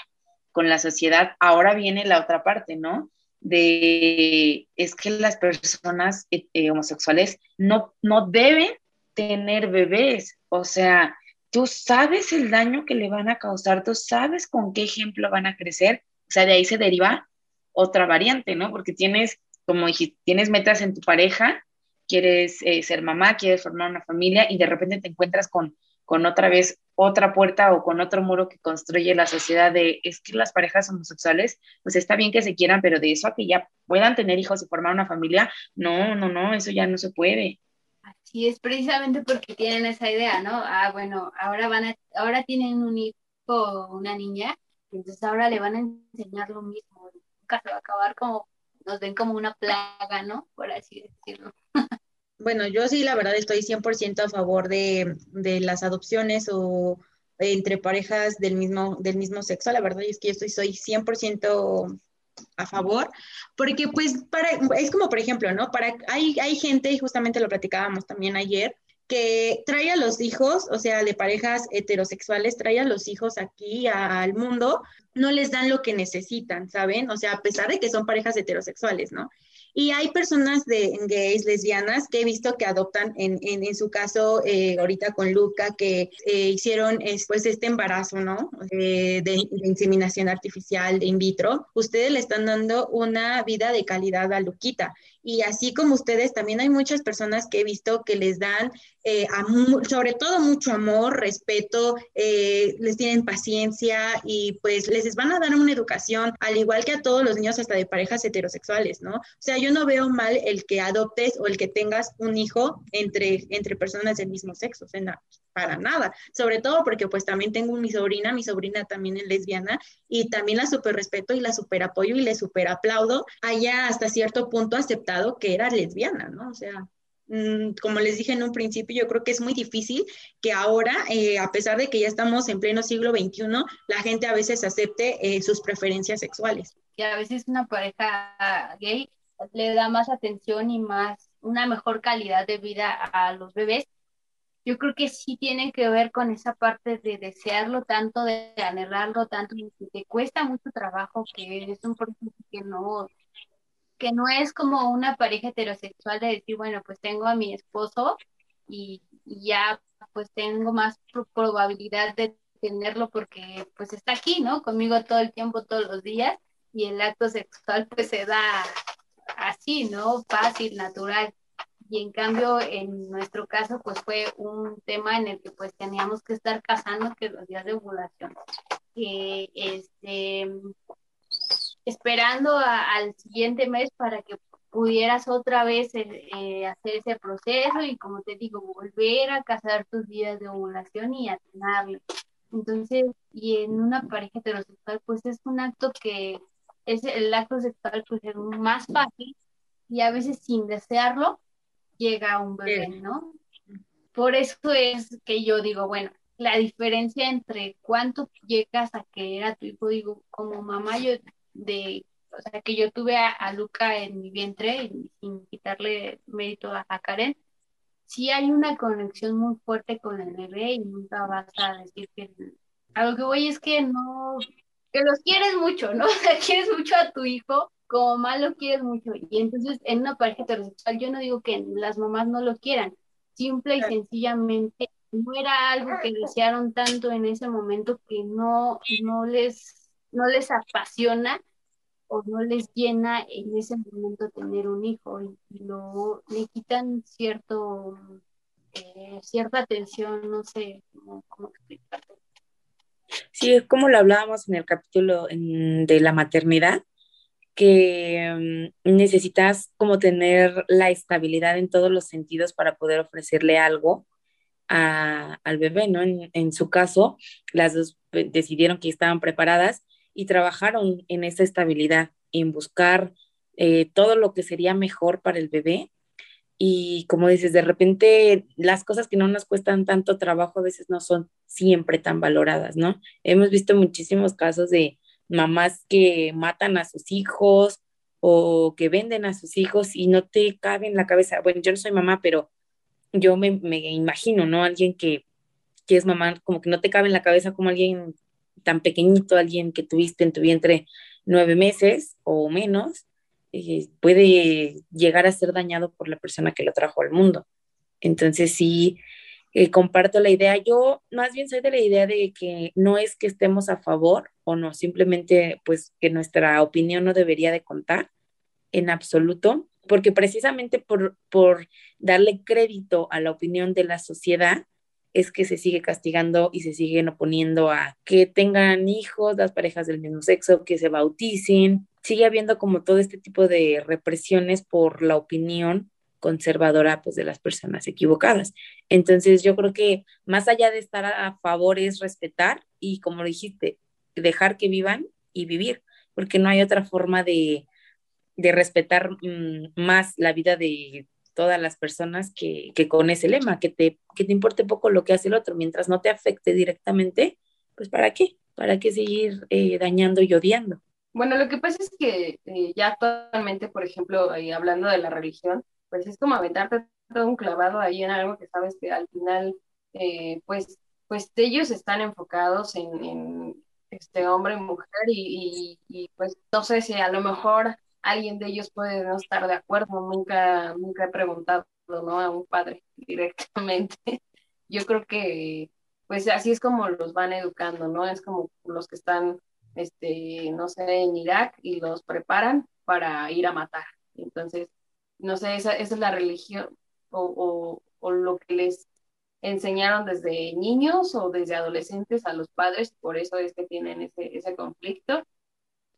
Speaker 3: con la sociedad, ahora viene la otra parte, ¿no? De, es que las personas eh, homosexuales no, no deben tener bebés, o sea, tú sabes el daño que le van a causar, tú sabes con qué ejemplo van a crecer, o sea, de ahí se deriva otra variante, ¿no? Porque tienes, como tienes metas en tu pareja, quieres eh, ser mamá, quieres formar una familia y de repente te encuentras con, con otra vez otra puerta o con otro muro que construye la sociedad de es que las parejas homosexuales, pues está bien que se quieran, pero de eso a que ya puedan tener hijos y formar una familia, no, no, no, eso ya no se puede.
Speaker 5: Así es, precisamente porque tienen esa idea, ¿no? Ah, bueno, ahora van a, ahora tienen un hijo o una niña, entonces ahora le van a enseñar lo mismo, nunca se va a acabar como, nos ven como una plaga, ¿no? Por así decirlo.
Speaker 4: Bueno, yo sí, la verdad, estoy 100% a favor de, de, las adopciones o entre parejas del mismo, del mismo sexo. La verdad es que yo estoy, soy 100% a favor, porque pues para, es como por ejemplo, ¿no? Para, hay, hay gente, y justamente lo platicábamos también ayer, que trae a los hijos, o sea, de parejas heterosexuales, trae a los hijos aquí al mundo, no les dan lo que necesitan, ¿saben? O sea, a pesar de que son parejas heterosexuales, ¿no? Y hay personas de gays, lesbianas, que he visto que adoptan, en, en, su caso, eh, ahorita con Luca, que eh, hicieron después este embarazo, ¿no? Eh, de, de, inseminación artificial in vitro. Ustedes le están dando una vida de calidad a Luquita. Y así como ustedes, también hay muchas personas que he visto que les dan, eh, sobre todo, mucho amor, respeto, eh, les tienen paciencia y pues les van a dar una educación, al igual que a todos los niños, hasta de parejas heterosexuales, ¿no? O sea, yo no veo mal el que adoptes o el que tengas un hijo entre, entre personas del mismo sexo, o sea, para nada, sobre todo porque pues también tengo mi sobrina, mi sobrina también es lesbiana y también la super respeto y la super apoyo y le super aplaudo, haya hasta cierto punto que era lesbiana, ¿no? O sea, mmm, como les dije en un principio, yo creo que es muy difícil que ahora, eh, a pesar de que ya estamos en pleno siglo XXI, la gente a veces acepte eh, sus preferencias sexuales.
Speaker 5: Y a veces una pareja gay le da más atención y más, una mejor calidad de vida a los bebés yo creo que sí tiene que ver con esa parte de desearlo tanto, de anhelarlo tanto, y te cuesta mucho trabajo, que es un proceso que no, que no es como una pareja heterosexual de decir, bueno, pues tengo a mi esposo y, ya pues tengo más probabilidad de tenerlo porque pues está aquí, ¿no? Conmigo todo el tiempo, todos los días y el acto sexual pues se da así, ¿no? Fácil, natural. Y en cambio, en nuestro caso, pues fue un tema en el que pues teníamos que estar casando que los días de ovulación. Que este, esperando al siguiente mes para que pudieras otra vez eh, eh, hacer ese proceso y como te digo, volver a casar tus días de ovulación y a Entonces, y en una pareja heterosexual, pues es un acto que es el acto sexual pues es más fácil y a veces sin desearlo llega un bebé, ¿no? Por eso es que yo digo, bueno, la diferencia entre cuánto llegas a querer a tu hijo, digo, como mamá yo de, o sea, que yo tuve a, Luca en mi vientre, sin quitarle mérito a, Karen, sí hay una conexión muy fuerte con el bebé y nunca vas a decir que a lo que voy es que no, que los quieres mucho, ¿no? O sea, quieres mucho a tu hijo, como mamá lo quieres mucho. Y entonces en una pareja heterosexual yo no digo que las mamás no lo quieran, simple y sencillamente no era algo que desearon tanto en ese momento que no, no les, no les apasiona o no les llena en ese momento tener un hijo y, luego le quitan cierto eh, cierta atención, no sé cómo, cómo
Speaker 3: Sí, es como lo hablábamos en el capítulo de la maternidad, que mm, necesitas como tener la estabilidad en todos los sentidos para poder ofrecerle algo al bebé, ¿no? En, su caso, las dos decidieron que estaban preparadas y trabajaron en esa estabilidad, en buscar eh, todo lo que sería mejor para el bebé. Y como dices, de repente las cosas que no nos cuestan tanto trabajo a veces no son siempre tan valoradas, ¿no? Hemos visto muchísimos casos de mamás que matan a sus hijos o que venden a sus hijos y no te cabe en la cabeza. Bueno, yo no soy mamá, pero yo me, imagino, ¿no? Alguien que, que, es mamá, como que no te cabe en la cabeza como alguien tan pequeñito, alguien que tuviste en tu vientre nueve meses o menos, eh, puede llegar a ser dañado por la persona que lo trajo al mundo. Entonces sí, eh, comparto la idea. Yo más bien soy de la idea de que no es que estemos a favor o no, simplemente pues que nuestra opinión no debería de contar en absoluto, porque precisamente por, por darle crédito a la opinión de la sociedad es que se sigue castigando y se siguen oponiendo a que tengan hijos, las parejas del mismo sexo, que se bauticen. Sigue habiendo como todo este tipo de represiones por la opinión conservadora pues de las personas equivocadas. Entonces yo creo que más allá de estar a favor es respetar y como dijiste, dejar que vivan y vivir, porque no hay otra forma de, de respetar mm, más la vida de todas las personas que, que, con ese lema, que te, que te importe poco lo que hace el otro, mientras no te afecte directamente, pues ¿para qué? ¿Para qué seguir eh, dañando y odiando?
Speaker 6: Bueno, lo que pasa es que eh, ya actualmente, por ejemplo, hablando de la religión, pues es como aventarte todo un clavado ahí en algo que sabes que al final, eh, pues, pues ellos están enfocados en, este hombre y mujer y, y, pues no sé si a lo mejor alguien de ellos puede no estar de acuerdo, nunca, nunca he preguntado, ¿no? A un padre directamente. Yo creo que pues así es como los van educando, ¿no? Es como los que están, este, no sé, en Irak y los preparan para ir a matar. Entonces, no sé, esa, esa es la religión o, o, lo que les enseñaron desde niños o desde adolescentes a los padres, por eso es que tienen ese, ese conflicto,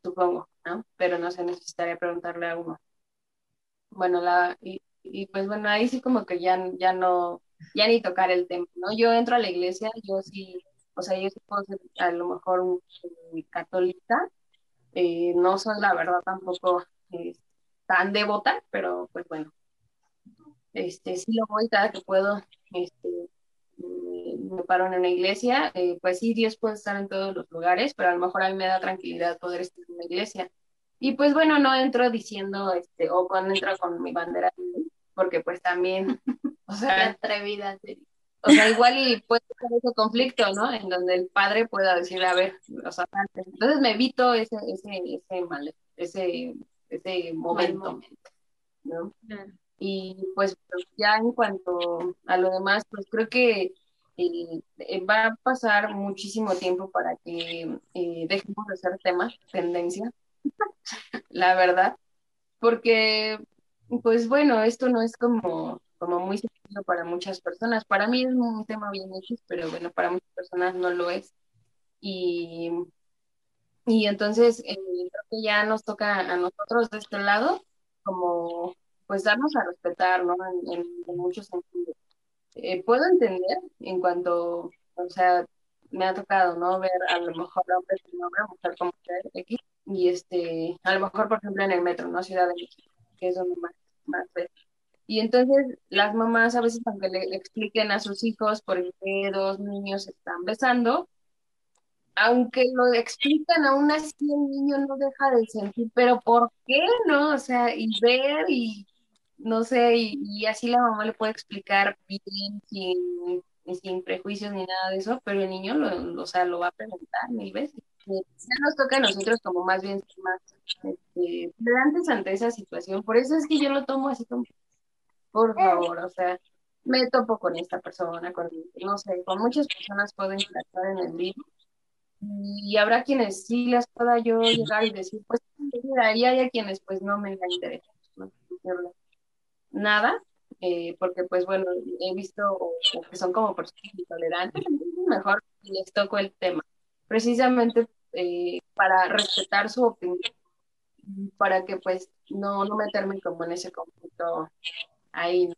Speaker 6: supongo, ¿no? Pero no sé, necesitaría preguntarle a uno. Bueno, la, y, pues bueno, ahí sí como que ya, ya no, ya ni tocar el tema, ¿no? Yo entro a la iglesia, yo sí, o sea, yo sí puedo ser a lo mejor un, católica, eh, no soy la verdad tampoco, este, tan devota, pero pues bueno, este, sí lo voy cada que puedo, este, me paro en una iglesia, eh, pues sí, Dios puede estar en todos los lugares, pero a lo mejor a mí me da tranquilidad poder estar en una iglesia. Y pues bueno, no entro diciendo, este, o cuando entro con mi bandera, porque pues también, o sea, atrevida, o sea, igual puede ser ese conflicto, ¿no? En donde el padre pueda decir, a ver, o sea, entonces me evito ese, ese, ese mal, ese ese momento. ¿no? Y pues ya en cuanto a lo demás, pues creo que eh, va a pasar muchísimo tiempo para que eh, dejemos de ser tema, tendencia, la verdad, porque, pues bueno, esto no es como, como muy sencillo para muchas personas. Para mí es un tema bien hecho, pero bueno, para muchas personas no lo es. Y, y entonces eh, creo que ya nos toca a nosotros de este lado como pues darnos a respetar, ¿no? En, en muchos sentidos eh, puedo entender en cuanto, o sea, me ha tocado, ¿no? Ver a lo mejor hombres como hombre, mujer como mujer, X, y este, a lo mejor, por ejemplo, en el metro, ¿no? Ciudad de México, que es donde más, más ves. Y entonces las mamás a veces, aunque le, expliquen a sus hijos por qué dos niños se están besando, aunque lo explican aún así el niño no deja de sentir, pero ¿por qué no? O sea, y ver y no sé, y, así la mamá le puede explicar bien, sin, sin prejuicios ni nada de eso, pero el niño lo, o sea, lo va a preguntar mil veces. Ya nos toca a nosotros como más bien más este, ante esa situación. Por eso es que yo lo tomo así como, por favor, o sea, me topo con esta persona, con, no sé, con muchas personas puedo interactuar en el libro y habrá quienes sí les pueda yo llegar y decir, pues, y hay a quienes pues no me interesa. ¿no? Nada, eh, porque pues bueno, he visto que son como personas intolerantes, mejor les toco el tema, precisamente eh, para respetar su opinión, para que pues no, no meterme como en ese conflicto ahí.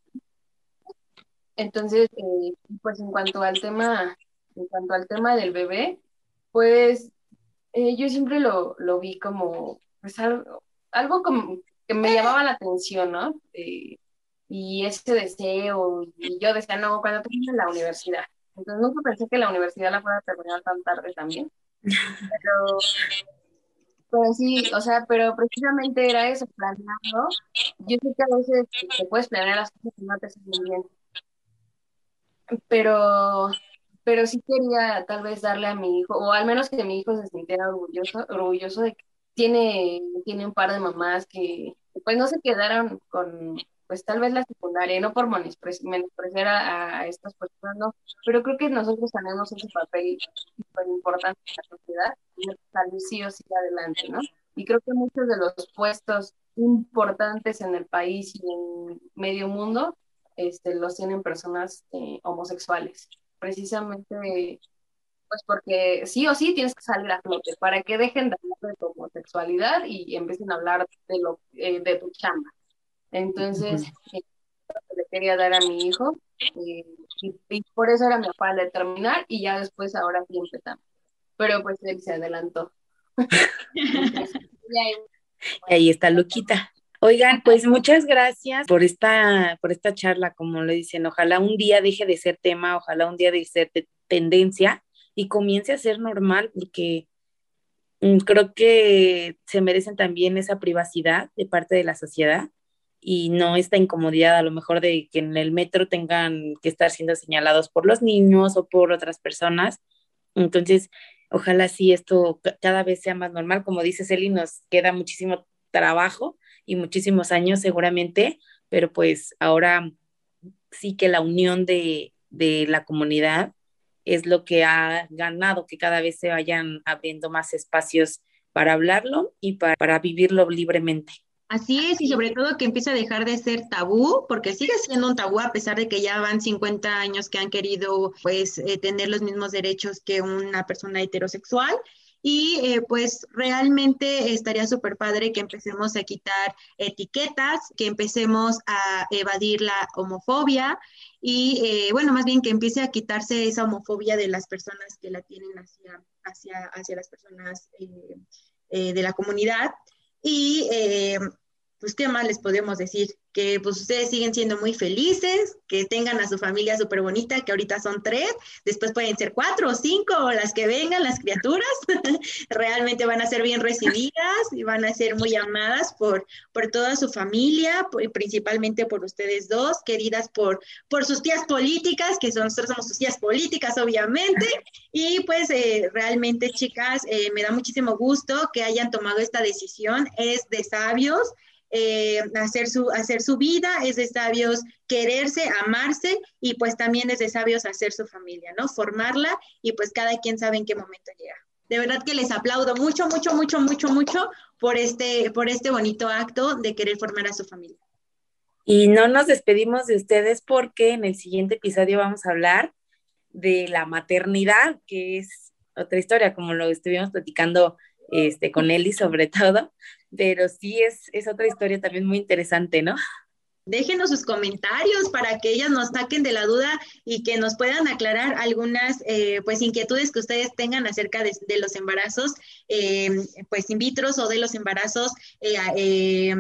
Speaker 6: Entonces, eh, pues en cuanto al tema, en cuanto al tema del bebé, pues yo siempre lo, lo vi como pues, algo, algo como que me llamaba la atención, ¿no? y ese deseo, y yo decía, no, cuando termine la universidad. Entonces nunca pensé que la universidad la fuera a terminar tan tarde también. Pero, pero sí, o sea, pero precisamente era eso, planeando. Yo sé que a veces te puedes planear las cosas y no te salen bien. Pero, pero sí quería tal vez darle a mi hijo, o al menos que mi hijo se sintiera orgulloso, orgulloso de que tiene, tiene un par de mamás que pues no se quedaron con, pues tal vez la secundaria, no por menospreciar a, a, estas personas, no, pero creo que nosotros tenemos ese papel súper importante en la sociedad y salir sí o sí adelante, ¿no? Y creo que muchos de los puestos importantes en el país y en medio mundo este, los tienen personas eh, homosexuales, precisamente pues porque sí o sí tienes que salir a flote para que dejen de hablar de tu homosexualidad y empiecen a hablar de, lo, eh, de tu chamba. Entonces, eh, le quería dar a mi hijo eh, y, por eso era mi afán de terminar y ya después ahora sí empezamos. Pero pues él se adelantó.
Speaker 3: y ahí está Luquita. Oigan, pues muchas gracias por esta, por esta charla, como le dicen, ojalá un día deje de ser tema, ojalá un día de ser tendencia y comience a ser normal, porque mm, creo que se merecen también esa privacidad de parte de la sociedad y no esta incomodidad a lo mejor de que en el metro tengan que estar siendo señalados por los niños o por otras personas. Entonces, ojalá sí esto cada vez sea más normal. Como dice Celi, nos queda muchísimo trabajo y muchísimos años seguramente, pero pues ahora sí que la unión de, de la comunidad es lo que ha ganado que cada vez se vayan abriendo más espacios para hablarlo y para, para vivirlo libremente.
Speaker 4: Así es, y sobre todo que empiece a dejar de ser tabú, porque sigue siendo un tabú a pesar de que ya van 50 años que han querido pues eh, tener los mismos derechos que una persona heterosexual. Y eh, pues realmente estaría súper padre que empecemos a quitar etiquetas, que empecemos a evadir la homofobia y eh, bueno, más bien que empiece a quitarse esa homofobia de las personas que la tienen hacia, hacia, hacia las personas de la comunidad. Y pues, ¿qué más les podemos decir? Que pues ustedes siguen siendo muy felices, que tengan a su familia súper bonita, que ahorita son tres, después pueden ser cuatro o cinco, o las que vengan, las criaturas, realmente van a ser bien recibidas y van a ser muy amadas por, por toda su familia, principalmente por ustedes dos, queridas por, por sus tías políticas, que son, nosotros somos sus tías políticas, obviamente, y pues eh, realmente, chicas, eh, me da muchísimo gusto que hayan tomado esta decisión, es de sabios, eh, hacer, su, hacer su vida, es de sabios quererse, amarse y pues también es de sabios hacer su familia, ¿no? Formarla y pues cada quien sabe en qué momento llega. De verdad que les aplaudo mucho, mucho, mucho, mucho, mucho por este, por este bonito acto de querer formar a su familia.
Speaker 3: Y no nos despedimos de ustedes porque en el siguiente episodio vamos a hablar de la maternidad, que es otra historia, como lo estuvimos platicando este, con Eli sobre todo, pero sí es, es otra historia también muy interesante, ¿no?
Speaker 4: Déjenos sus comentarios para que ellas nos saquen de la duda y que nos puedan aclarar algunas eh, pues inquietudes que ustedes tengan acerca de, los embarazos eh, pues in vitro o de los embarazos eh,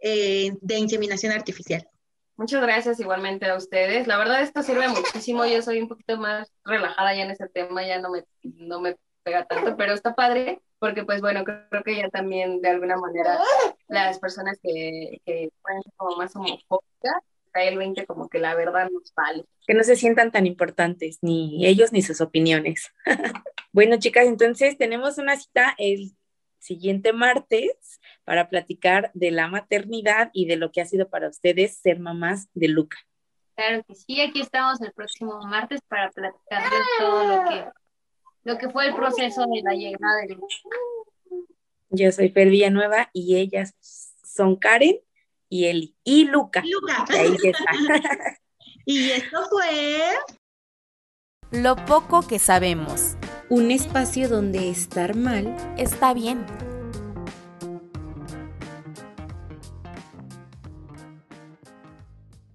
Speaker 4: de inseminación artificial.
Speaker 6: Muchas gracias igualmente a ustedes. La verdad esto sirve muchísimo. Yo soy un poquito más relajada ya en ese tema, ya no me, no me pega tanto, pero está padre porque pues bueno, creo que ya también de alguna manera las personas que, que pueden ser como más homofóbicas, cae el 20 como que la verdad nos vale.
Speaker 3: Que no se sientan tan importantes, ni ellos ni sus opiniones. bueno, chicas, entonces tenemos una cita el siguiente martes para platicar de la maternidad y de lo que ha sido para ustedes ser mamás de Luca.
Speaker 5: Claro que sí, aquí estamos el próximo martes para platicarles todo lo que, lo que fue el proceso de la llegada de Luca.
Speaker 3: Yo soy Fer Villanueva y ellas son Karen y Eli y Luca.
Speaker 4: Luca.
Speaker 3: Ahí está.
Speaker 4: y esto fue
Speaker 1: lo poco que sabemos.
Speaker 2: Un espacio donde estar mal
Speaker 1: está bien.